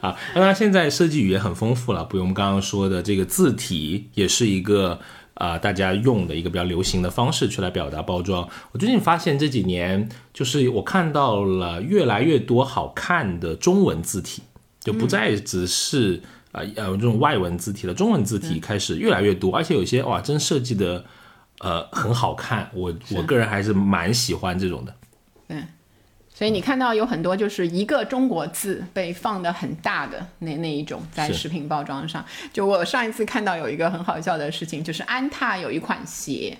啊，当然现在设计语言很丰富了，不用我们刚刚说的这个字体，也是一个。啊，大家用的一个比较流行的方式去来表达包装。我最近发现这几年，就是我看到了越来越多好看的中文字体，就不再只是啊呃这种外文字体了，中文字体开始越来越多，而且有些哇真设计的呃很好看，我我个人还是蛮喜欢这种的。嗯。所以你看到有很多就是一个中国字被放的很大的那那一种在食品包装上。就我上一次看到有一个很好笑的事情，就是安踏有一款鞋，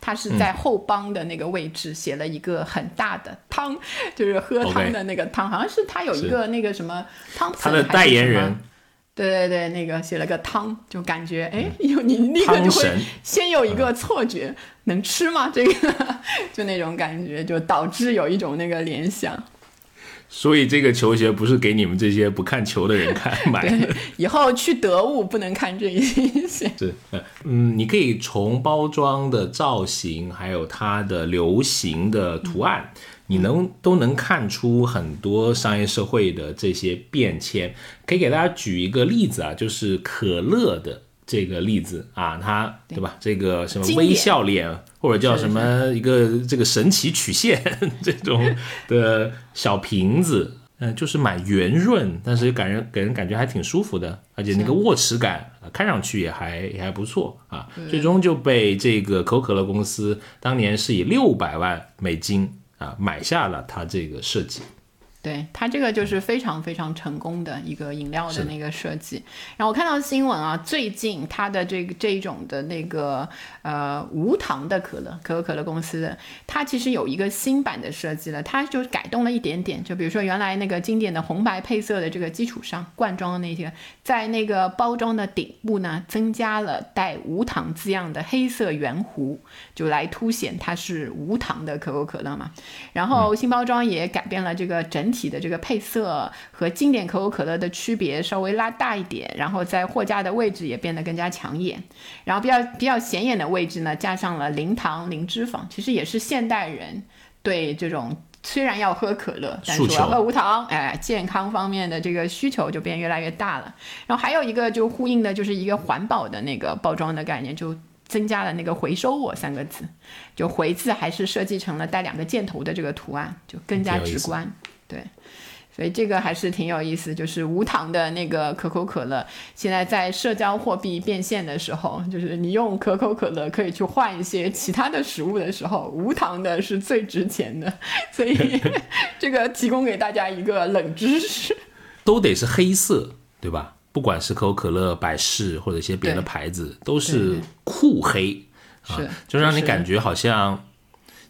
它是在后帮的那个位置写了一个很大的汤，就是喝汤的那个汤，好像是它有一个那个什么汤。它的代言人。对对对，那个写了个汤，就感觉哎，有你立刻就会先有一个错觉，能吃吗？这个 就那种感觉，就导致有一种那个联想。所以这个球鞋不是给你们这些不看球的人看买的。以后去得物不能看这一些。是，嗯，你可以从包装的造型，还有它的流行的图案。你能都能看出很多商业社会的这些变迁，可以给大家举一个例子啊，就是可乐的这个例子啊，它对吧？这个什么微笑脸，或者叫什么一个这个神奇曲线 这种的小瓶子，嗯，就是蛮圆润，但是感人给人感觉还挺舒服的，而且那个握持感看上去也还也还不错啊。最终就被这个可口可乐公司当年是以六百万美金。啊，买下了它这个设计。对它这个就是非常非常成功的一个饮料的那个设计。然后我看到新闻啊，最近它的这个这一种的那个呃无糖的可乐，可口可乐公司，它其实有一个新版的设计了，它就改动了一点点。就比如说原来那个经典的红白配色的这个基础上，罐装的那些，在那个包装的顶部呢，增加了带无糖字样的黑色圆弧，就来凸显它是无糖的可口可乐嘛。然后新包装也改变了这个整。体的这个配色和经典可口可乐的区别稍微拉大一点，然后在货架的位置也变得更加抢眼，然后比较比较显眼的位置呢，加上了零糖零脂肪，其实也是现代人对这种虽然要喝可乐，但是我要喝无糖，哎，健康方面的这个需求就变越来越大了。然后还有一个就呼应的就是一个环保的那个包装的概念，就增加了那个“回收我”三个字，就“回”字还是设计成了带两个箭头的这个图案，就更加直观，对。所以这个还是挺有意思，就是无糖的那个可口可乐，现在在社交货币变现的时候，就是你用可口可乐可以去换一些其他的食物的时候，无糖的是最值钱的。所以 这个提供给大家一个冷知识，都得是黑色，对吧？不管是可口可乐、百事或者一些别的牌子，都是酷黑，是就让你感觉好像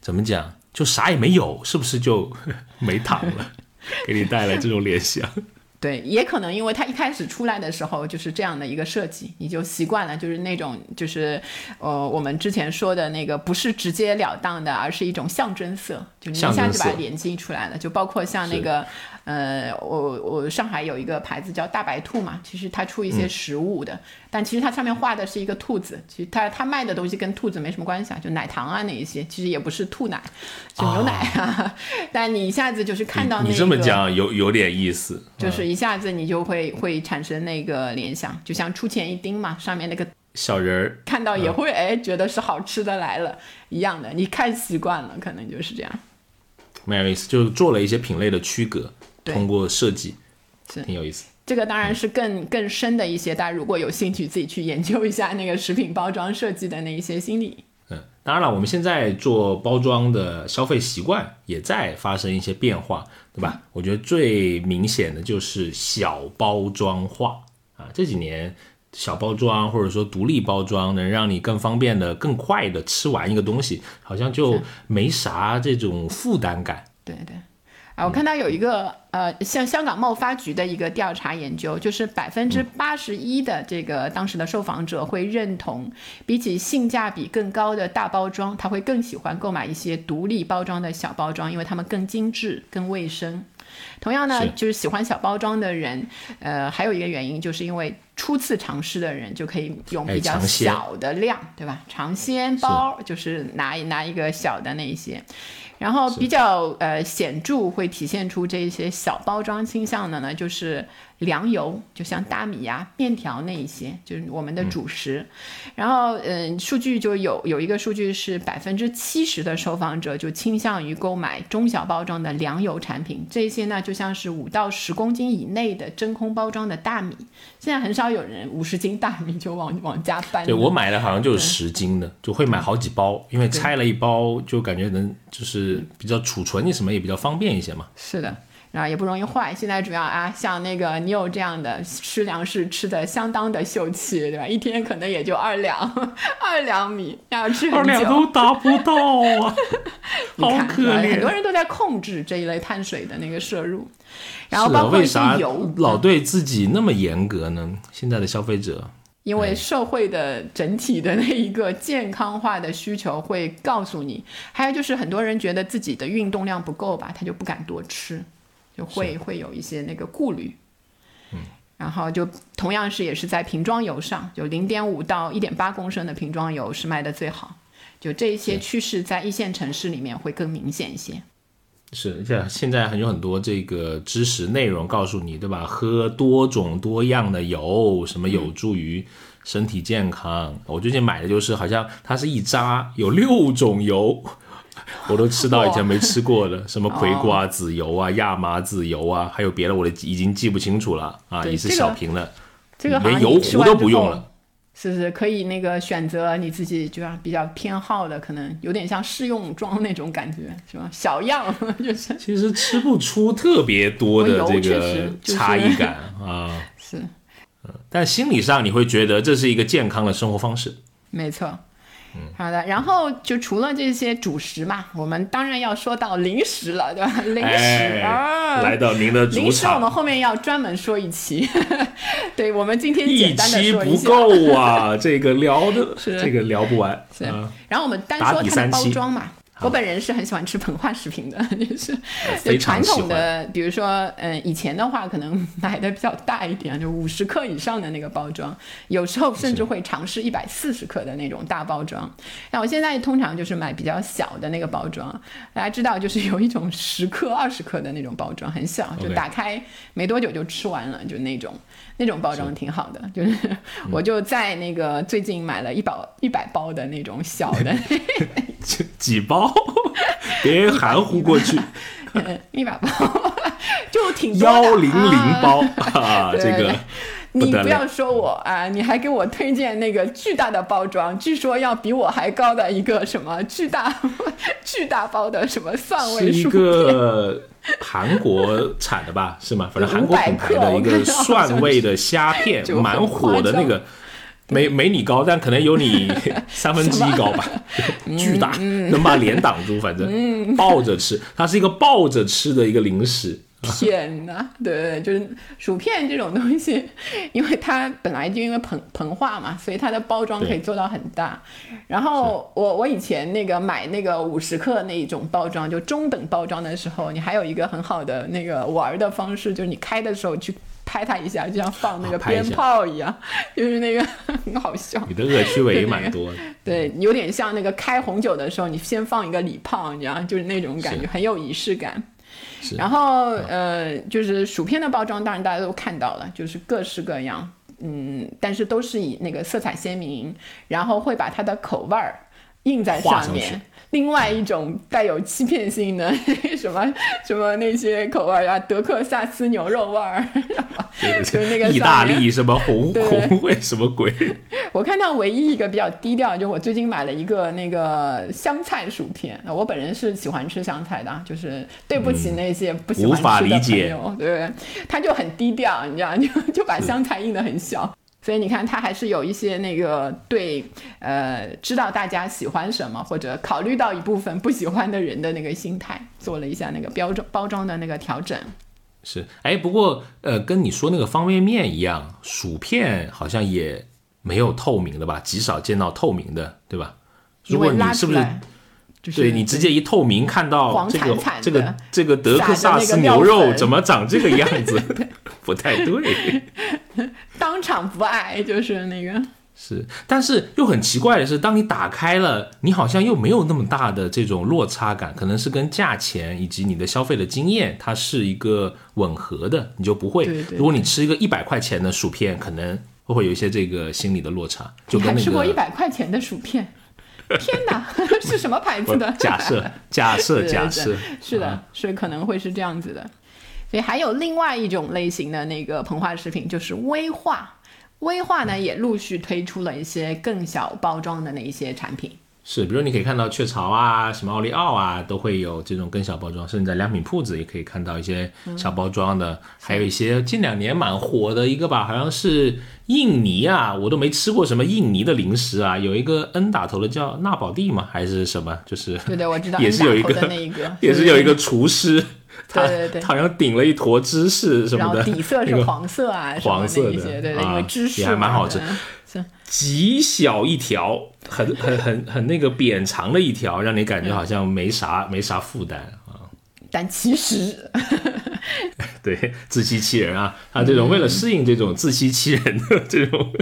怎么讲，就啥也没有，是不是就 没糖了？给你带来这种联想，对，也可能因为它一开始出来的时候就是这样的一个设计，你就习惯了，就是那种就是呃我们之前说的那个不是直截了当的，而是一种象征色，就你一下就把它连接出来了，就包括像那个。呃，我我上海有一个牌子叫大白兔嘛，其实它出一些食物的，但其实它上面画的是一个兔子，其实它它卖的东西跟兔子没什么关系啊，就奶糖啊那一些，其实也不是兔奶，就牛奶啊。但你一下子就是看到那个，你这么讲有有点意思，就是一下子你就会会产生那个联想，就像出前一丁嘛，上面那个小人儿，看到也会哎觉得是好吃的来了一样的，你看习惯了，可能就是这样。没有意思，就是做了一些品类的区隔。通过设计是挺有意思，这个当然是更更深的一些，大家如果有兴趣，自己去研究一下那个食品包装设计的那一些心理。嗯，当然了，我们现在做包装的消费习惯也在发生一些变化，对吧？我觉得最明显的就是小包装化啊，这几年小包装或者说独立包装能让你更方便的、更快的吃完一个东西，好像就没啥这种负担感。对对。啊，我看到有一个呃，像香港贸发局的一个调查研究，就是百分之八十一的这个当时的受访者会认同，比起性价比更高的大包装，他会更喜欢购买一些独立包装的小包装，因为它们更精致、更卫生。同样呢，就是喜欢小包装的人，呃，还有一个原因，就是因为初次尝试的人就可以用比较小的量，对吧？尝鲜包就是拿拿一个小的那些。然后比较呃显著会体现出这些小包装倾向的呢，就是粮油，就像大米呀、面条那一些，就是我们的主食。然后嗯，数据就有有一个数据是百分之七十的受访者就倾向于购买中小包装的粮油产品，这些呢就像是五到十公斤以内的真空包装的大米。现在很少有人五十斤大米就往往家搬。对我买的好像就是十斤的，就会买好几包，因为拆了一包就感觉能就是。比较储存你什么也比较方便一些嘛。是的，然后也不容易坏。现在主要啊，像那个你有这样的吃粮食吃的相当的秀气，对吧？一天可能也就二两，二两米要吃二两都达不到啊，好可怜。很多人都在控制这一类碳水的那个摄入，然后包括为啥油老对自己那么严格呢？现在的消费者。因为社会的整体的那一个健康化的需求会告诉你，还有就是很多人觉得自己的运动量不够吧，他就不敢多吃，就会会有一些那个顾虑。嗯，然后就同样是也是在瓶装油上，就零点五到一点八公升的瓶装油是卖的最好，就这些趋势在一线城市里面会更明显一些。是，而且现在还有很多这个知识内容告诉你，对吧？喝多种多样的油，什么有助于身体健康。我最近买的就是，好像它是一扎有六种油，我都吃到以前没吃过的，什么葵瓜籽油啊、亚麻籽油啊，还有别的，我已经记不清楚了啊，也是小瓶的，这个连油壶都不用了。是不是可以那个选择你自己就比较偏好的，可能有点像试用装那种感觉，是吧？小样 就是。其实吃不出特别多的这个差异感啊。是。嗯，但心理上你会觉得这是一个健康的生活方式。没错。好的，然后就除了这些主食嘛，我们当然要说到零食了，对吧？零食啊，来到您的主场。零食我们后面要专门说一期，对我们今天简单的说一期不够啊，这个聊的，这个聊不完。是，然后我们单说它的包装嘛，我本人是很喜欢吃膨化食品的，就是就传统的，比如说，嗯，以前的话可能买的比较大一点，就五十克以上的那个包装，有时候甚至会尝试一百四十克的那种大包装。那我现在通常就是买比较小的那个包装，大家知道，就是有一种十克、二十克的那种包装，很小，就打开没多久就吃完了，就那种那种包装挺好的。就是我就在那个最近买了一包一百包的那种小的。几 几包，别含糊过去，一百包。就挺幺零零啊包。啊，对这个不你不要说我啊，你还给我推荐那个巨大的包装，据说要比我还高的一个什么巨大巨大包的什么蒜是一味薯个韩国产的吧？是吗？反正韩国品牌的一个蒜味的虾片，蛮火的那个。没没你高，但可能有你 三分之一高吧，巨大，能把脸挡住。反正抱着吃，它是一个抱着吃的一个零食。天呐，对 对，就是薯片这种东西，因为它本来就因为膨膨化嘛，所以它的包装可以做到很大。然后我我以前那个买那个五十克那一种包装，就中等包装的时候，你还有一个很好的那个玩的方式，就是你开的时候去拍它一下，就像放那个鞭炮一样，就是那个很好笑。你的恶趣味也蛮多的。对，有点像那个开红酒的时候，你先放一个礼炮，你知道，就是那种感觉，很有仪式感。是然后呃，就是薯片的包装，当然大家都看到了，就是各式各样，嗯，但是都是以那个色彩鲜明，然后会把它的口味儿印在上面。另外一种带有欺骗性的 什么什么那些口味儿啊，德克萨斯牛肉味儿，就是那个意大利什么红红会什么鬼？我看到唯一一个比较低调，就我最近买了一个那个香菜薯片。那我本人是喜欢吃香菜的，啊就是对不起那些不喜欢吃的朋友，对，他就很低调，你知道，就就把香菜印的很小。所以你看，他还是有一些那个对，呃，知道大家喜欢什么，或者考虑到一部分不喜欢的人的那个心态，做了一下那个标装包装的那个调整。是，哎，不过呃，跟你说那个方便面一样，薯片好像也没有透明的吧，极少见到透明的，对吧？如果你是不是就是对你直接一透明看到这个这个这个德克萨斯牛肉怎么长这个样 子，不太对。当场不爱，就是那个。是，但是又很奇怪的是，当你打开了，你好像又没有那么大的这种落差感，可能是跟价钱以及你的消费的经验，它是一个吻合的，你就不会。对对如果你吃一个一百块钱的薯片，可能会有一些这个心理的落差，就你跟那还吃过一个。百块钱的薯片？天哪，是什么牌子的？假设，假设，假设，是的啊，是可能会是这样子的。所以还有另外一种类型的那个膨化食品，就是微化。微化呢也陆续推出了一些更小包装的那一些产品。是，比如你可以看到雀巢啊、什么奥利奥啊，都会有这种更小包装，甚至在良品铺子也可以看到一些小包装的，还有一些近两年蛮火的一个吧，好像是印尼啊，我都没吃过什么印尼的零食啊，有一个 N 打头的叫纳宝蒂吗？还是什么？就是对对，我知道也是有一个，也是有一个厨师，他对对对。好像顶了一坨芝士什然后么的，底色是那个黄色啊，黄色的那一些，对对，因为啊芝士也还蛮好吃。极小一条，很很很很那个扁长的一条，让你感觉好像没啥没啥负担。啊。但其实 对，自欺欺人啊！他这种为了适应这种自欺欺人的这种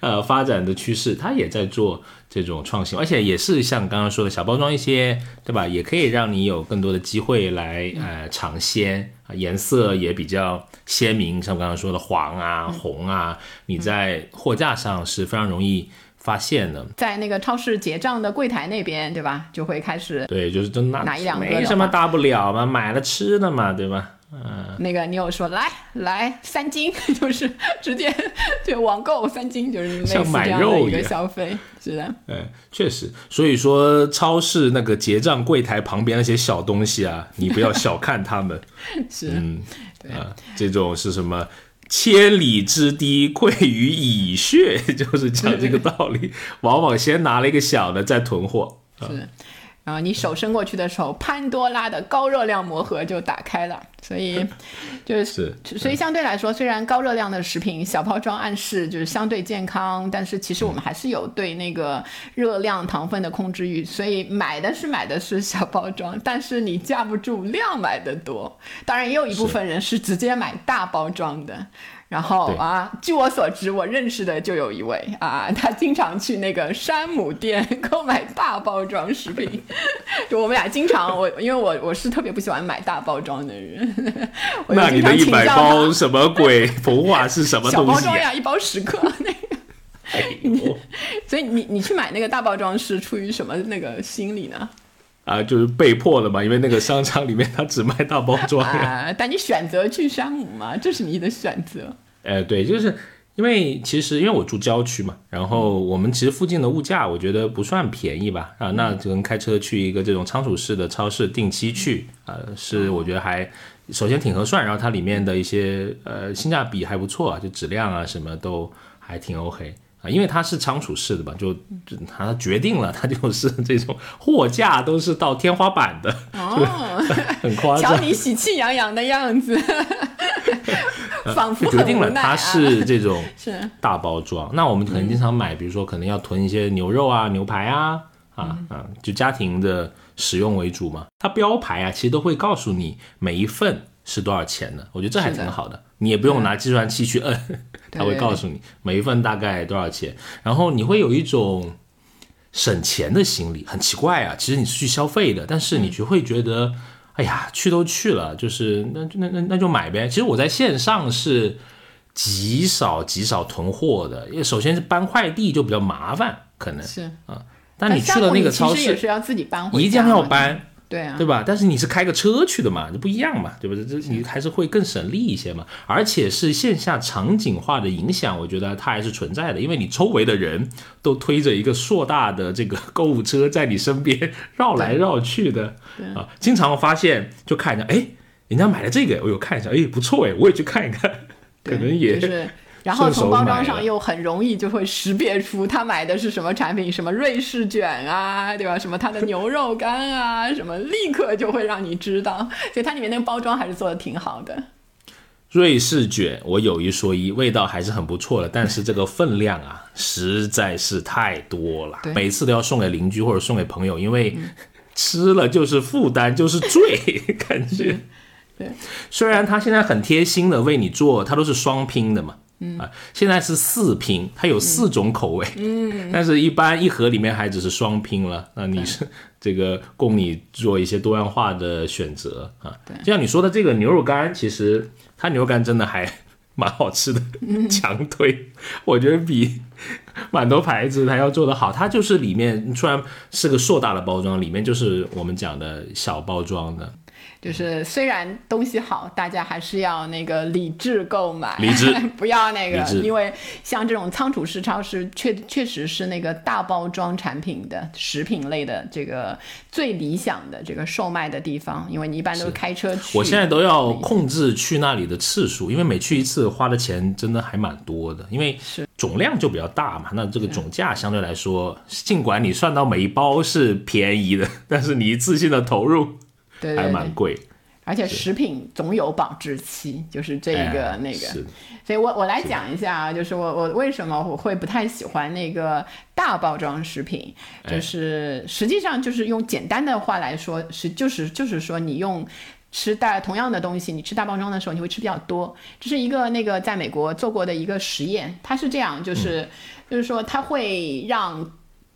呃发展的趋势，他也在做这种创新，而且也是像刚刚说的小包装一些，对吧？也可以让你有更多的机会来呃尝鲜啊，颜色也比较鲜明，像刚刚说的黄啊、红啊，你在货架上是非常容易发现的。在那个超市结账的柜台那边，对吧，就会开始对，就是真拿拿一两个没什么大不了嘛，买了吃的嘛，对吧？嗯那个你有说来来三斤，就是直接就网购三斤，就是类似这样的一个消费，是的，哎，确实，所以说超市那个结账柜台旁边那些小东西啊，你不要小看他们。是。嗯，啊，这种是什么？千里之堤溃于蚁穴，就是讲这个道理。往往先拿了一个小的，再囤货。是，然后你手伸过去的时候，潘多拉的高热量魔盒就打开了。所以 就是所以相对来说，虽然高热量的食品小包装暗示就是相对健康，但是其实我们还是有对那个热量糖分的控制欲，所以买的是买的是小包装，但是你架不住量买的多。当然也有一部分人是直接买大包装的。然后啊，据我所知，我认识的就有一位啊，他经常去那个山姆店 购买大包装食品。就我们俩经常，我因为我我是特别不喜欢买大包装的人。那你的一百包什么鬼？膨化是什么东西？小包装呀，一包十克那个。所以你你去买那个大包装是出于什么那个心理呢？啊，就是被迫的嘛，因为那个商场里面它只卖大包装 啊。但你选择去山姆嘛，这是你的选择。呃，对，就是因为其实因为我住郊区嘛，然后我们其实附近的物价我觉得不算便宜吧，啊，那就跟开车去一个这种仓储式的超市定期去，啊，是我觉得还首先挺合算，然后它里面的一些呃性价比还不错，就质量啊什么都还挺 OK 啊，因为它是仓储式的吧，就就它决定了 它就是这种货架都是到天花板的，哦，很夸张，瞧你喜气洋洋的样子。仿佛决定了它是这种大包装，那我们可能经常买，比如说可能要囤一些牛肉啊、牛排啊，啊啊，就家庭的使用为主嘛。它标牌啊，其实都会告诉你每一份是多少钱的，我觉得这还挺好的。你也不用拿计算器去摁，它会告诉你每一份大概多少钱，然后你会有一种省钱的心理。很奇怪啊，其实你是去消费的，但是你就会觉得。哎呀，去都去了，就是那那那那就买呗。其实我在线上是极少极少囤货的，因为首先是搬快递就比较麻烦，可能是啊。但你去了那个超市，也是要自己搬，一定要搬。对啊，对吧？但是你是开个车去的嘛，就不一样嘛，对不对？这你还是会更省力一些嘛。而且是线下场景化的影响，我觉得它还是存在的，因为你周围的人都推着一个硕大的这个购物车在你身边绕来绕去的啊，经常发现就看一下，哎，人家买了这个，我有看一下，哎，不错哎，我也去看一看，可能也是。然后从包装上又很容易就会识别出他买的是什么产品，什么瑞士卷啊，对吧？什么他的牛肉干啊，什么立刻就会让你知道，所以它里面那个包装还是做的挺好的。瑞士卷，我有一说一，味道还是很不错的，但是这个分量啊实在是太多了，每次都要送给邻居或者送给朋友，因为吃了就是负担，就是罪，感觉。对，虽然他现在很贴心的为你做，他都是双拼的嘛。啊，现在是四拼，它有四种口味，嗯，但是一般一盒里面还只是双拼了。那你是这个供你做一些多样化的选择啊。对，就像你说的这个牛肉干，其实它牛肉干真的还蛮好吃的，强推。我觉得比蛮多牌子它要做的好。它就是里面虽然是个硕大的包装，里面就是我们讲的小包装的。就是虽然东西好，大家还是要那个理智购买，理智 不要那个，因为像这种仓储式超市，确确实是那个大包装产品的食品类的这个最理想的这个售卖的地方，因为你一般都是开车去。我现在都要控制去那里的次数，因为每去一次花的钱真的还蛮多的，因为总量就比较大嘛，那这个总价相对来说，尽管你算到每一包是便宜的，但是你一次性的投入。还蛮贵，而且食品总有保质期，就是这个那个，所以我我来讲一下啊，就是我我为什么我会不太喜欢那个大包装食品，就是实际上就是用简单的话来说，是就是就是说你用吃大同样的东西，你吃大包装的时候你会吃比较多，这是一个那个在美国做过的一个实验，它是这样，就是就是说它会让。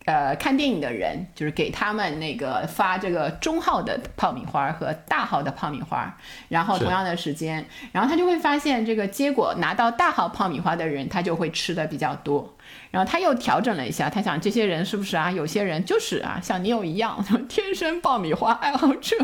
呃，看电影的人就是给他们那个发这个中号的爆米花和大号的爆米花，然后同样的时间，然后他就会发现这个结果拿到大号爆米花的人，他就会吃的比较多。然后他又调整了一下，他想这些人是不是啊？有些人就是啊，像你有一样 天生爆米花爱好者，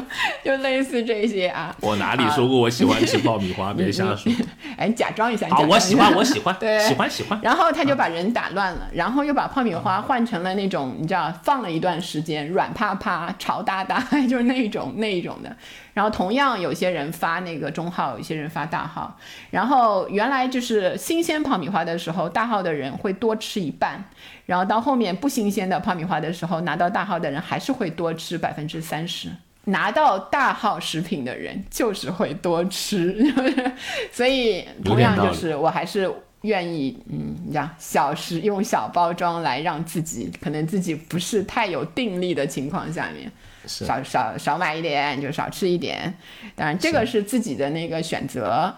就类似这些啊。我哪里说过我喜欢吃爆米花？别瞎说。哎，你假装一下。好，我喜欢，我喜欢，对，喜欢喜欢。然后他就把人打乱了，然后又把爆米花换成了那种你知道放了一段时间软趴趴、潮哒哒，就是那种那一种的。然后同样有些人发那个中号，有些人发大号。然后原来就是新鲜爆米花的时候，大号的人会多吃一半。然后到后面不新鲜的爆米花的时候，拿到大号的人还是会多吃百分之三十。拿到大号食品的人就是会多吃，所以同样就是我还是愿意，嗯，你讲，小食用小包装来让自己可能自己不是太有定力的情况下面，少少少买一点就少吃一点，当然这个是自己的那个选择，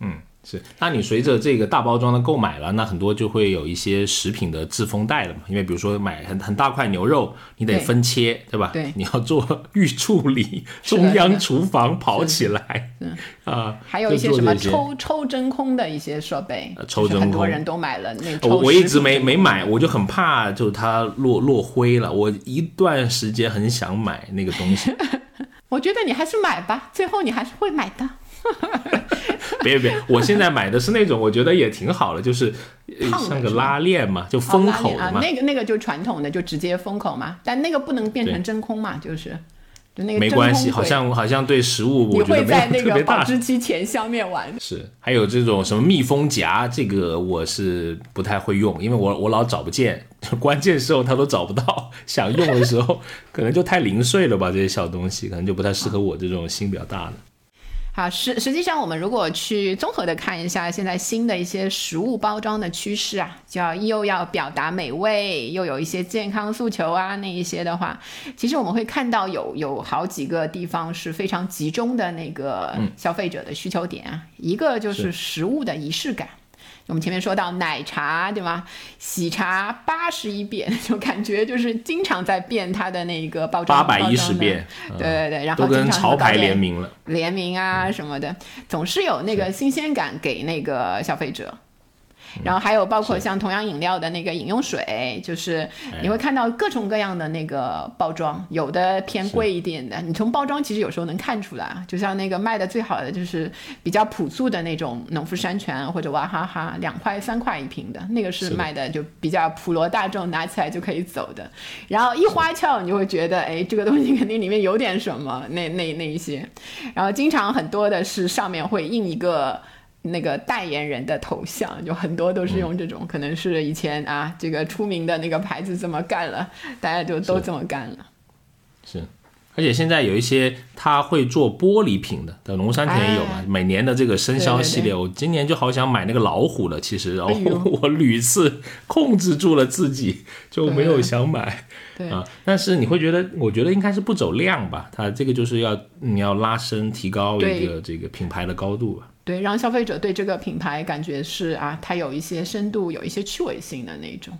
嗯。是，那你随着这个大包装的购买了，那很多就会有一些食品的自封袋了嘛？因为比如说买很很大块牛肉，你得分切，对吧？对，你要做预处理，中央厨房跑起来，啊，还有一些什么抽抽真空的一些设备，抽真空，很多人都买了那。我我一直没没买，我就很怕，就它落落灰了。我一段时间很想买那个东西。我觉得你还是买吧，最后你还是会买的。别别，我现在买的是那种，我觉得也挺好的，就是像个拉链嘛，就封口的嘛。那个那个就传统的，就直接封口嘛。但那个不能变成真空嘛，就是就那个没关系，好像好像对食物，你会在那个保质期前消灭完。是，还有这种什么密封夹，这个我是不太会用，因为我我老找不见，关键时候它都找不到，想用的时候可能就太零碎了吧，这些小东西可能就不太适合我这种心比较大的。好，实实际上，我们如果去综合的看一下现在新的一些食物包装的趋势啊，叫又要表达美味，又有一些健康诉求啊，那一些的话，其实我们会看到有有好几个地方是非常集中的那个消费者的需求点啊，一个就是食物的仪式感。我们前面说到奶茶，对吗？喜茶八十一变，就感觉就是经常在变它的那个包装。八百一十变，对对对，然后都跟潮牌联名了，联名啊什么的，总是有那个新鲜感给那个消费者。然后还有包括像同样饮料的那个饮用水，就是你会看到各种各样的那个包装，有的偏贵一点的，你从包装其实有时候能看出来。就像那个卖的最好的就是比较朴素的那种农夫山泉或者娃哈哈，两块三块一瓶的那个是卖的就比较普罗大众拿起来就可以走的。然后一花俏，你就会觉得哎，这个东西肯定里面有点什么，那那那一些。然后经常很多的是上面会印一个。那个代言人的头像，就很多都是用这种，可能是以前啊，这个出名的那个牌子这么干了，大家就都这么干了。是，而且现在有一些他会做玻璃瓶的，在龙山泉也有嘛。每年的这个生肖系列，我今年就好想买那个老虎了，其实，然后 我屡次控制住了自己，就没有想买。对啊，但是你会觉得，我觉得应该是不走量吧？它这个就是要你要拉伸、提高一个这个品牌的高度吧。对，让消费者对这个品牌感觉是啊，它有一些深度，有一些趣味性的那种。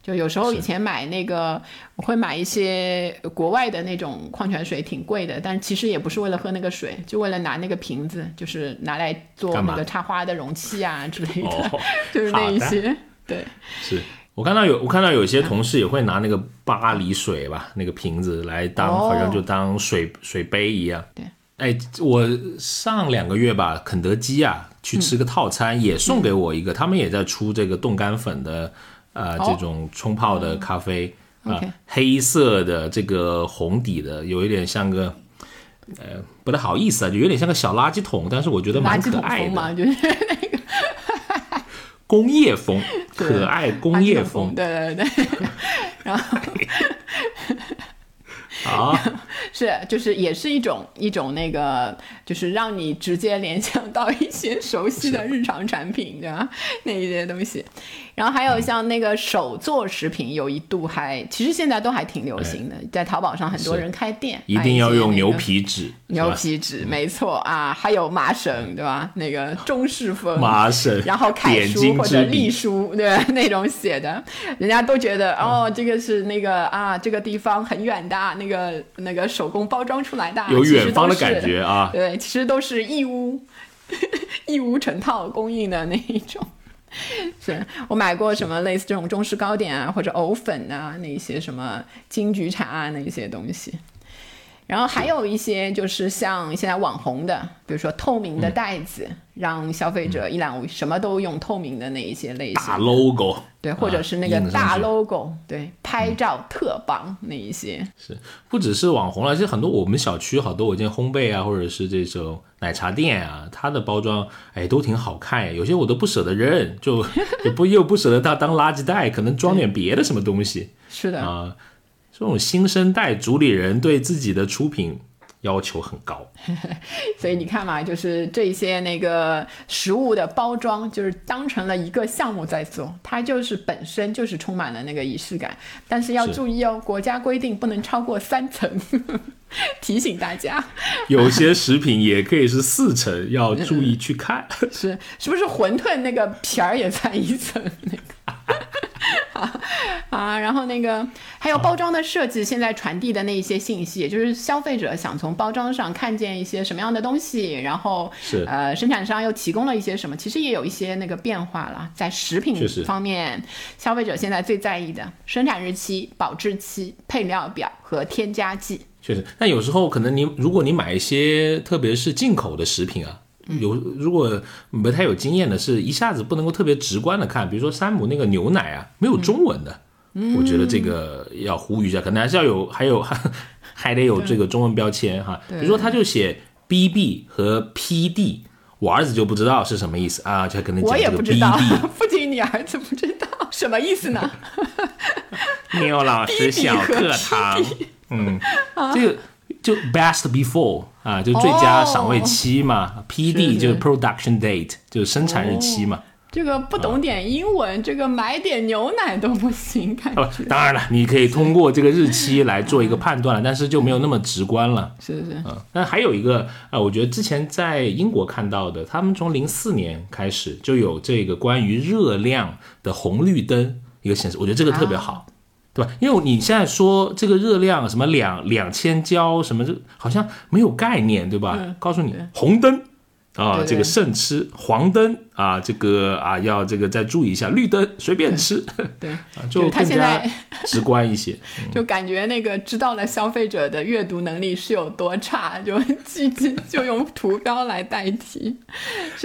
就有时候以前买那个，我会买一些国外的那种矿泉水，挺贵的，但其实也不是为了喝那个水，就为了拿那个瓶子，就是拿来做那个插花的容器啊 之类的，就是那一些。对，是我看到有，我看到有些同事也会拿那个巴黎水吧，那个瓶子来当，好像就当水水杯一样。对。哎，我上两个月吧，肯德基啊，去吃个套餐，也送给我一个。他们也在出这个冻干粉的，呃，这种冲泡的咖啡啊，黑色的这个红底的，有一点像个，呃，不太好意思啊，就有点像个小垃圾桶，但是我觉得蛮可爱的，就是那个工业风，可爱工业风，对对对，然后。啊，是，就是也是一种一种那个，就是让你直接联想到一些熟悉的日常产品，对吧？那一些东西。然后还有像那个手做食品，有一度还其实现在都还挺流行的，在淘宝上很多人开店，一定要用牛皮纸，牛皮纸没错啊，还有麻绳，对吧？那个中式风麻绳，然后楷书或者隶书，对那种写的，人家都觉得哦，这个是那个啊，这个地方很远的，那个那个手工包装出来的，有远方的感觉啊。对，其实都是义乌 义乌成套供应的那一种。是我买过什么类似这种中式糕点啊，或者藕粉啊，那些什么金桔茶啊，那些东西。然后还有一些就是像现在网红的，比如说透明的袋子，让消费者一览无什么都用透明的那一些类型。大 logo，对，或者是那个大 logo，对，拍照特棒那一些。是，不只是网红了，其实很多我们小区好多我见烘焙啊，或者是这种奶茶店啊，它的包装哎都挺好看，有些我都不舍得扔，就 也不又不舍得它当垃圾袋，可能装点别的什么东西。是的啊。这种新生代主理人对自己的出品要求很高。所以你看嘛，就是这些那个食物的包装，就是当成了一个项目在做，它就是本身就是充满了那个仪式感。但是要注意哦，国家规定不能超过三层，提醒大家。有些食品也可以是四层，要注意去看。是是不是馄饨那个皮儿也在一层那个？啊，然后那个还有包装的设计，现在传递的那一些信息，也就是消费者想从包装上看见一些什么样的东西，然后是呃，生产商又提供了一些什么，其实也有一些那个变化了。在食品方面，消费者现在最在意的生产日期、保质期、配料表和添加剂。确实，但有时候可能你如果你买一些特别是进口的食品啊。有，如果不太有经验的，是一下子不能够特别直观的看，比如说山姆那个牛奶啊，没有中文的，我觉得这个要呼吁一下，可能还是要有，还有还得有这个中文标签哈。比如说他就写 BB 和 PD，我儿子就不知道是什么意思啊，就可能我也不知道，不仅你儿子不知道什么意思呢？牛老师小课堂，嗯，这个。就 best before 啊，就最佳赏味期嘛，PD 就是 production date，就是生产日期嘛。这个不懂点英文，这个买点牛奶都不行，感觉。当然了，你可以通过这个日期来做一个判断了，但是就没有那么直观了。是是。嗯，那还有一个啊，我觉得之前在英国看到的，他们从零四年开始就有这个关于热量的红绿灯一个显示，我觉得这个特别好。对吧？因为你现在说这个热量什么两两千焦什么，这好像没有概念，对吧？告诉你红灯。啊，这个慎吃黄灯啊，这个啊要这个再注意一下，绿灯随便吃，对，就他现在 直观一些。就感觉那个知道了消费者的阅读能力是有多差，就记记就用图标来代替。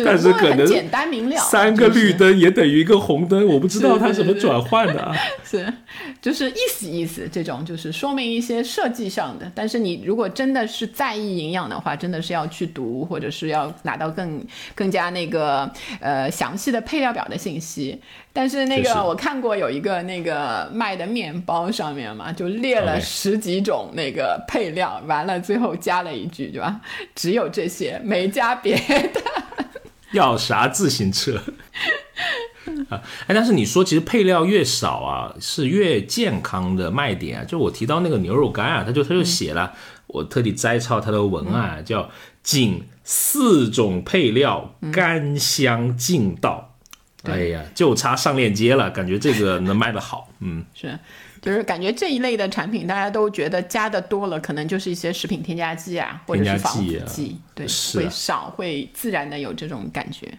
但是可能简单明了，三个绿灯也等于一个红灯，我不知道它怎么转换的啊。是，就是意思意思，这种就是说明一些设计上的。但是你如果真的是在意营养的话，真的是要去读，或者是要拿到。更更加那个呃详细的配料表的信息，但是那个我看过有一个那个卖的面包上面嘛，就列了十几种那个配料，完了最后加了一句，对吧？只有这些，没加别的。要啥自行车 啊？哎，但是你说其实配料越少啊，是越健康的卖点啊。就我提到那个牛肉干啊，他就他就写了，我特地摘抄他的文案，叫仅。四种配料，干香劲道，哎呀，就差上链接了，感觉这个能卖得好，嗯，是，就是感觉这一类的产品，大家都觉得加的多了，可能就是一些食品添加剂啊，或者是防腐剂，对，会少，会自然的有这种感觉，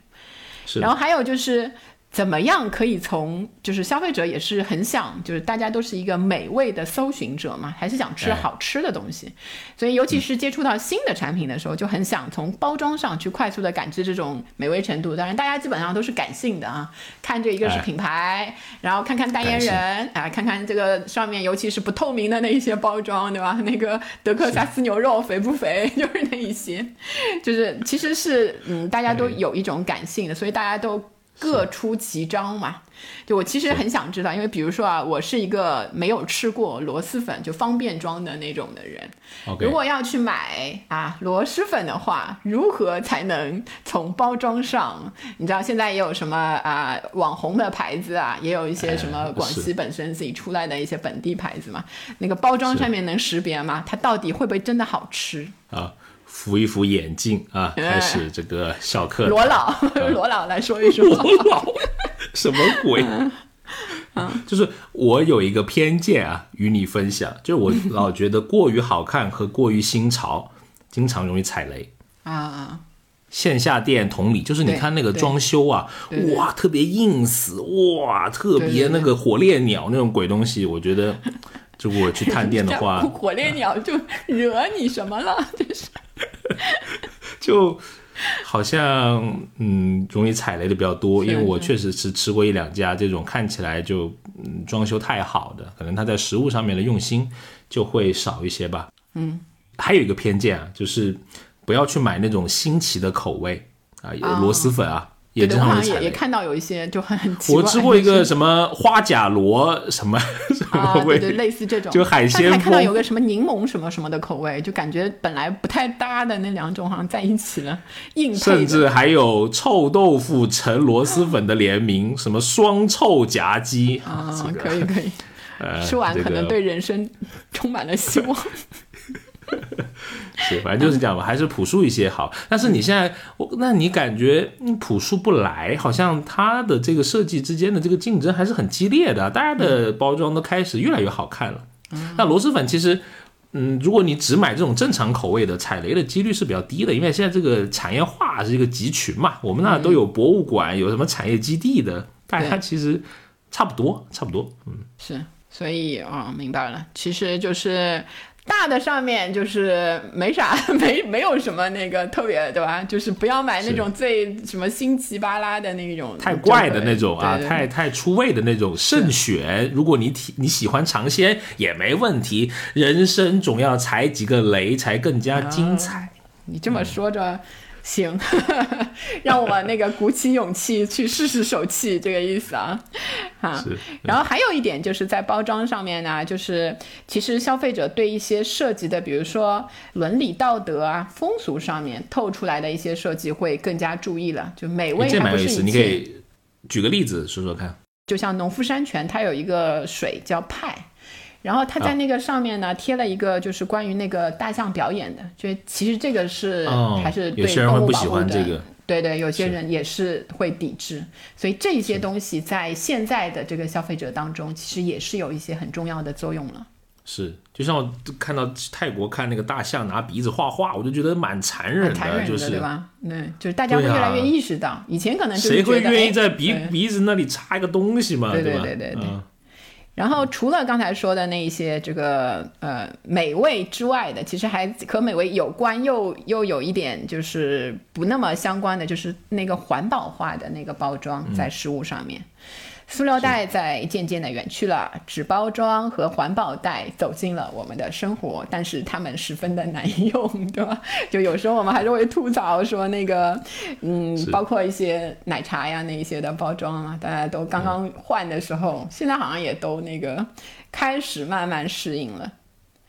是，然后还有就是。怎么样可以从就是消费者也是很想，就是大家都是一个美味的搜寻者嘛，还是想吃好吃的东西，所以尤其是接触到新的产品的时候，就很想从包装上去快速的感知这种美味程度。当然，大家基本上都是感性的啊，看这一个是品牌，然后看看代言人，啊，看看这个上面尤其是不透明的那一些包装，对吧？那个德克萨斯牛肉肥不肥，就是那一些，就是其实是嗯，大家都有一种感性的，所以大家都。各出奇招嘛，就我其实很想知道，因为比如说啊，我是一个没有吃过螺蛳粉就方便装的那种的人，如果要去买啊螺蛳粉的话，如何才能从包装上？你知道现在也有什么啊网红的牌子啊，也有一些什么广西本身自己出来的一些本地牌子嘛，那个包装上面能识别吗？它到底会不会真的好吃啊？扶一扶眼镜啊，开始这个小课。罗老，罗老来说一说。罗老，什么鬼？嗯，就是我有一个偏见啊，与你分享，就是我老觉得过于好看和过于新潮，经常容易踩雷。啊。线下店同理，就是你看那个装修啊，哇，特别 ins，哇，特别那个火烈鸟那种鬼东西，我觉得，如果去探店的话，火烈鸟就惹你什么了？就是。就好像嗯，容易踩雷的比较多，因为我确实是吃过一两家这种看起来就嗯装修太好的，可能他在食物上面的用心就会少一些吧。嗯，还有一个偏见啊，就是不要去买那种新奇的口味啊，螺蛳粉啊，也经常也也看到有一些就很很奇怪。我吃过一个什么花甲螺什么 什么味，对对，类似这种，就海鲜。还看到有个什么柠檬什么什么的口味，就感觉本来不太搭的那两种好像在一起了，硬配。甚至还有臭豆腐陈螺蛳粉的联名，什么双臭夹鸡啊，可以可以。吃完可能对人生充满了希望。是，反正就是这样吧，还是朴素一些好。但是你现在，我那你感觉朴素不来，好像它的这个设计之间的这个竞争还是很激烈的，大家的包装都开始越来越好看了。嗯那螺蛳粉其实，嗯，如果你只买这种正常口味的，踩雷的几率是比较低的，因为现在这个产业化是一个集群嘛，我们那都有博物馆，有什么产业基地的，大家其实差不多，差不多，嗯，是，所以啊，明白了，其实就是。大的上面就是没啥，没没有什么那个特别，对吧？就是不要买那种最什么新奇巴拉的那种，太怪的那种啊，太太出位的那种，慎选。如果你体你喜欢尝鲜也没问题，人生总要踩几个雷才更加精彩。你这么说着。行，让我那个鼓起勇气去试试手气，这个意思啊，啊。然后还有一点就是在包装上面呢，就是其实消费者对一些设计的，比如说伦理道德啊、风俗上面透出来的一些设计会更加注意了。就美味还不是一切。你可以举个例子说说看。就像农夫山泉，它有一个水叫派。然后他在那个上面呢贴了一个，就是关于那个大象表演的，就其实这个是还是对动物保护的，对对，有些人也是会抵制，所以这些东西在现在的这个消费者当中，其实也是有一些很重要的作用了。是，就像我看到泰国看那个大象拿鼻子画画，我就觉得蛮残忍的，就是。对吧？对，就是大家会越来越意识到，以前可能谁会愿意在鼻鼻子那里插一个东西嘛？对对对对对。然后除了刚才说的那一些这个呃美味之外的，其实还和美味有关又又有一点就是不那么相关的，就是那个环保化的那个包装在食物上面。塑料袋在渐渐的远去了，纸包装和环保袋走进了我们的生活，但是它们十分的难用，对吧？就有时候我们还是会吐槽说那个，嗯，包括一些奶茶呀那一些的包装啊，大家都刚刚换的时候，现在好像也都那个开始慢慢适应了。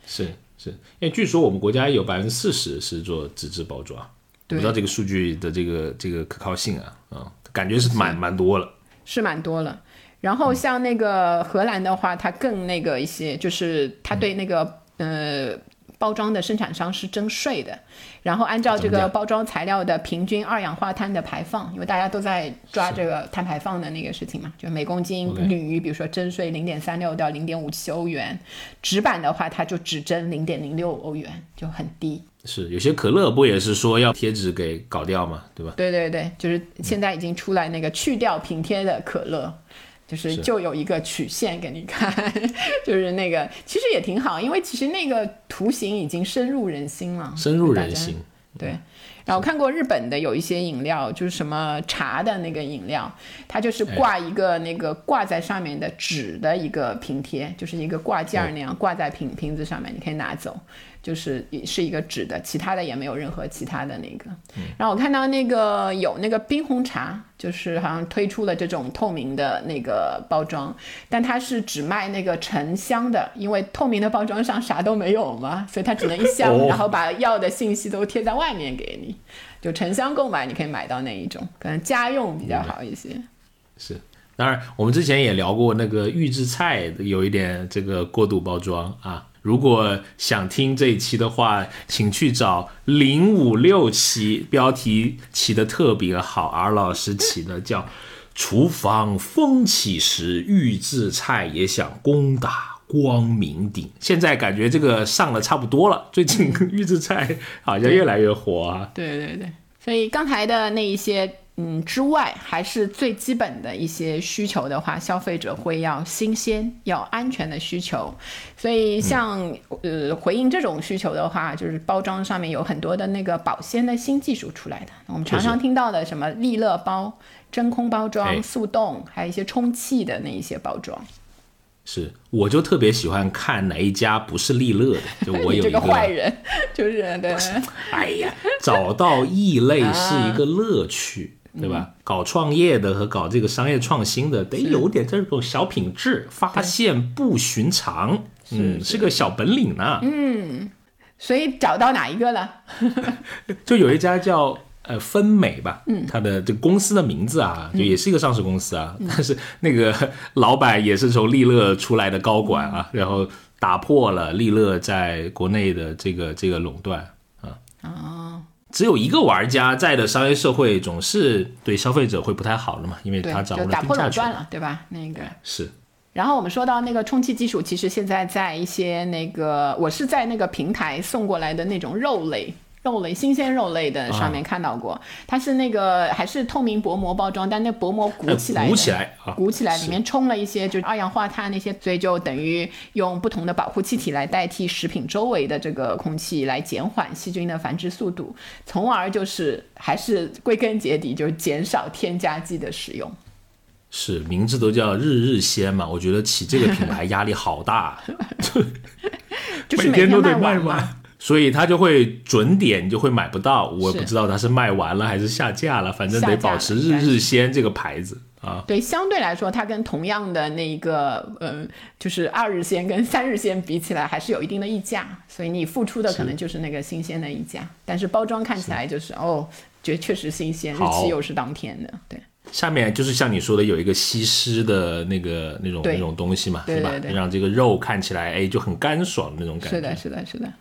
是是，因为据说我们国家有百分之四十是做纸质包装，不知道这个数据的这个这个可靠性啊，啊，感觉是蛮蛮多了，是蛮多了。然后像那个荷兰的话，它更那个一些，就是它对那个呃包装的生产商是征税的，然后按照这个包装材料的平均二氧化碳的排放，因为大家都在抓这个碳排放的那个事情嘛，就每公斤铝，比如说征税零点三六到零点五七欧元，纸板的话它就只征零点零六欧元，就很低。是有些可乐不也是说要贴纸给搞掉嘛，对吧？对对对，就是现在已经出来那个去掉平贴的可乐。就是就有一个曲线给你看，就是那个其实也挺好，因为其实那个图形已经深入人心了，深入人心。对，然后看过日本的有一些饮料，就是什么茶的那个饮料，它就是挂一个那个挂在上面的纸的一个瓶贴，就是一个挂件那样挂在瓶瓶子上面，你可以拿走。就是是一个纸的，其他的也没有任何其他的那个。然后我看到那个有那个冰红茶，就是好像推出了这种透明的那个包装，但它是只卖那个沉香的，因为透明的包装上啥都没有嘛，所以它只能一箱，然后把要的信息都贴在外面给你。就沉香购买，你可以买到那一种，可能家用比较好一些。是，当然我们之前也聊过那个预制菜，有一点这个过度包装啊。如果想听这一期的话，请去找零五六期，标题起的特别好，R 老师起的叫《厨房风起时，预制菜也想攻打光明顶》。现在感觉这个上的差不多了，最近 预制菜好像越来越火啊。对对对，所以刚才的那一些。嗯，之外还是最基本的一些需求的话，消费者会要新鲜、要安全的需求。所以像呃回应这种需求的话，就是包装上面有很多的那个保鲜的新技术出来的。我们常常听到的什么利乐包、真空包装、速冻，还有一些充气的那一些包装。是，我就特别喜欢看哪一家不是利乐的，就我 有一个坏人，就是对。哎呀，找到异类是一个乐趣。对吧？搞创业的和搞这个商业创新的，得有点这种小品质，发现不寻常，嗯，是个小本领呢。嗯，所以找到哪一个了？就有一家叫呃分美吧，嗯，它的这个公司的名字啊，就也是一个上市公司啊，但是那个 老板也是从利乐出来的高管啊，然后打破了利乐在国内的这个这个垄断啊。哦，只有一个玩家在的商业社会，总是对消费者会不太好的嘛，因为，他掌握了就打破定价权。垄断了，对吧？那个。是，然后我们说到那个充气技术，其实现在在一些那个，我是在那个平台送过来的那种肉类。肉类、新鲜肉类的上面看到过，它是那个还是透明薄膜包装，但那薄膜鼓起来鼓起来啊鼓起来，里面充了一些就是二氧化碳那些，所以就等于用不同的保护气体来代替食品周围的这个空气，来减缓细菌的繁殖速度，从而就是还是归根结底就是减少添加剂的使用。是，名字都叫日日鲜嘛，我觉得起这个品牌压力好大，就是每天 都得卖嘛。所以它就会准点，你就会买不到。我不知道它是卖完了还是下架了，反正得保持日日鲜这个牌子啊。对，相对来说，它跟同样的那一个，嗯，就是二日鲜跟三日鲜比起来，还是有一定的溢价，所以你付出的可能就是那个新鲜的溢价，但是包装看起来就是哦，觉得确实新鲜，日期又是当天的，对，下面就是像你说的，有一个吸湿的那个那种那种东西嘛，对吧让这个肉看起来哎就很干爽的那种感觉。是的，是的，是的，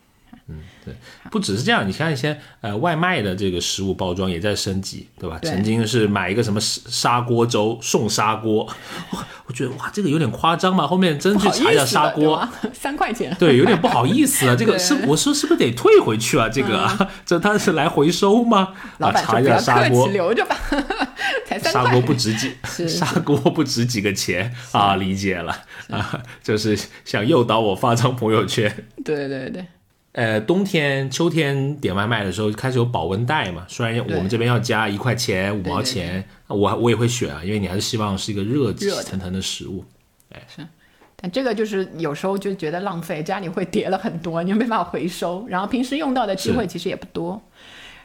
不只是这样，你看一些呃外卖的这个食物包装也在升级，对吧？对曾经是买一个什么砂砂锅粥送砂锅，哇，我觉得哇这个有点夸张嘛。后面真去查一下砂锅，三块钱，对，有点不好意思啊。这个是我说是不是得退回去啊？这个啊，这他是来回收吗？啊，老板说查一下砂锅，，留着吧，才三块，砂锅不值几，砂锅不值几个钱啊，理解了啊，就是想诱导我发张朋友圈。对对对，呃，冬天、秋天点外卖的时候开始有保温袋嘛，虽然我们这边要加一块钱、五毛对对钱，我我也会选啊，因为你还是希望是一个热气腾腾的食物。哎，是。但这个就是有时候就觉得浪费，家里会叠了很多，你又没办法回收，然后平时用到的机会其实也不多。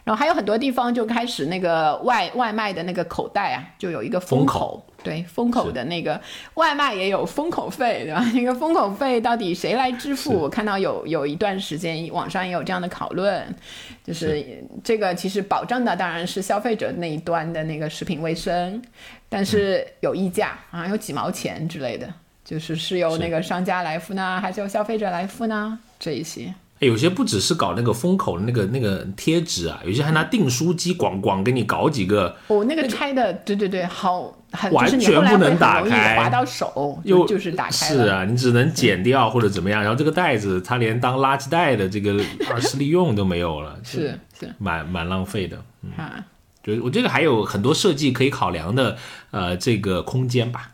然后还有很多地方就开始那个外外卖的那个口袋啊，就有一个封封口，对封口的那个外卖也有封口费，对吧？那个封口费到底谁来支付？我看到有有一段时间网上也有这样的讨论，就是这个其实保障的当然是消费者那一端的那个食品卫生，但是有溢价啊，有几毛钱之类的，就是是由那个商家来付呢，还是由消费者来付呢？这一些。哎有些不只是搞那个封口的那个那个贴纸啊，有些还拿订书机咣咣给你搞几个，哦，那个拆的，对对对，好，很完全不能打开划到手，又就就是打开。是啊，你只能剪掉或者怎么样，然后这个袋子它连当垃圾袋的这个 二次利用都没有了，是是蛮蛮浪费的。啊，就是我这个还有很多设计可以考量的，呃，这个空间吧。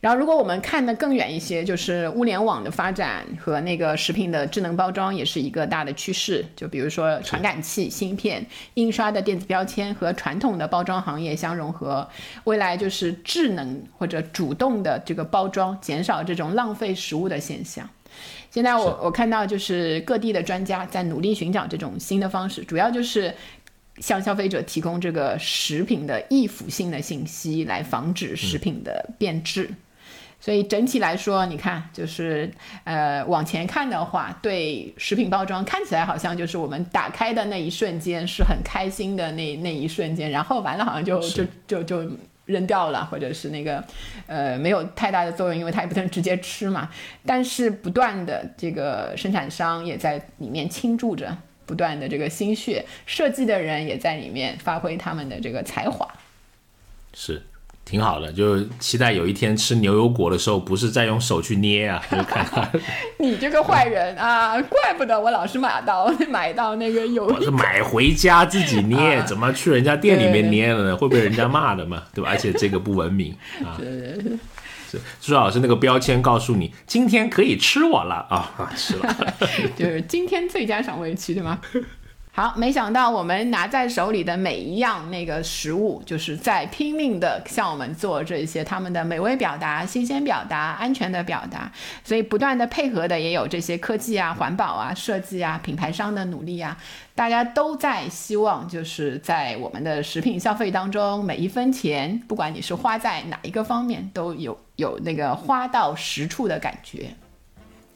然后如果我们看得更远一些，就是物联网的发展和那个食品的智能包装也是一个大的趋势。就比如说传感器、芯片、印刷的电子标签和传统的包装行业相融合，未来就是智能或者主动的这个包装，减少这种浪费食物的现象。现在我我看到就是各地的专家在努力寻找这种新的方式，主要就是向消费者提供这个食品的易腐性的信息，来防止食品的变质。所以整体来说，你看，就是呃，往前看的话，对食品包装看起来好像就是我们打开的那一瞬间是很开心的那那一瞬间，然后完了好像就就就就扔掉了，或者是那个呃没有太大的作用，因为它也不能直接吃嘛。但是不断的这个生产商也在里面倾注着不断的这个心血，设计的人也在里面发挥他们的这个才华。是挺好的，就期待有一天吃牛油果的时候，不是再用手去捏啊，就看看 你这个坏人啊！怪不得我老是买到买到那个有 我是买回家自己捏，啊怎么去人家店里面捏了呢？会被人家骂的嘛，对吧？而且这个不文明啊。是朱老师那个标签告诉你，今天可以吃我了啊啊，吃了。就是今天最佳赏味期，对吗？好，没想到我们拿在手里的每一样那个食物，就是在拼命的向我们做这些他们的美味表达、新鲜表达、安全的表达，所以不断的配合的也有这些科技啊、环保啊、设计啊、品牌商的努力啊，大家都在希望就是在我们的食品消费当中，每一分钱，不管你是花在哪一个方面，都有有那个花到实处的感觉。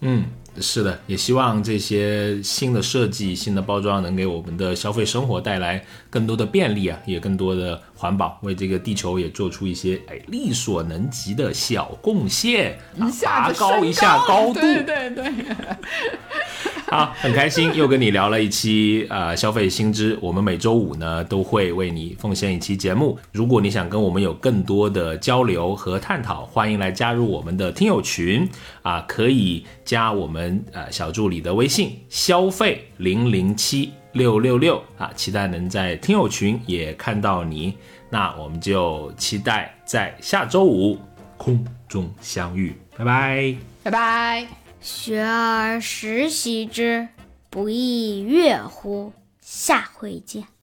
嗯，是的，也希望这些新的设计、新的包装能给我们的消费生活带来更多的便利啊，也更多的环保，为这个地球也做出一些哎力所能及的小贡献，拔高一下高度。对对对。好，很开心又跟你聊了一期呃消费新知。我们每周五呢都会为你奉献一期节目。如果你想跟我们有更多的交流和探讨，欢迎来加入我们的听友群啊，可以加我们呃小助理的微信消费零零七六六六啊，期待能在听友群也看到你。那我们就期待在下周五空中相遇，拜拜，拜拜。学而时习之，不亦说乎？下回见。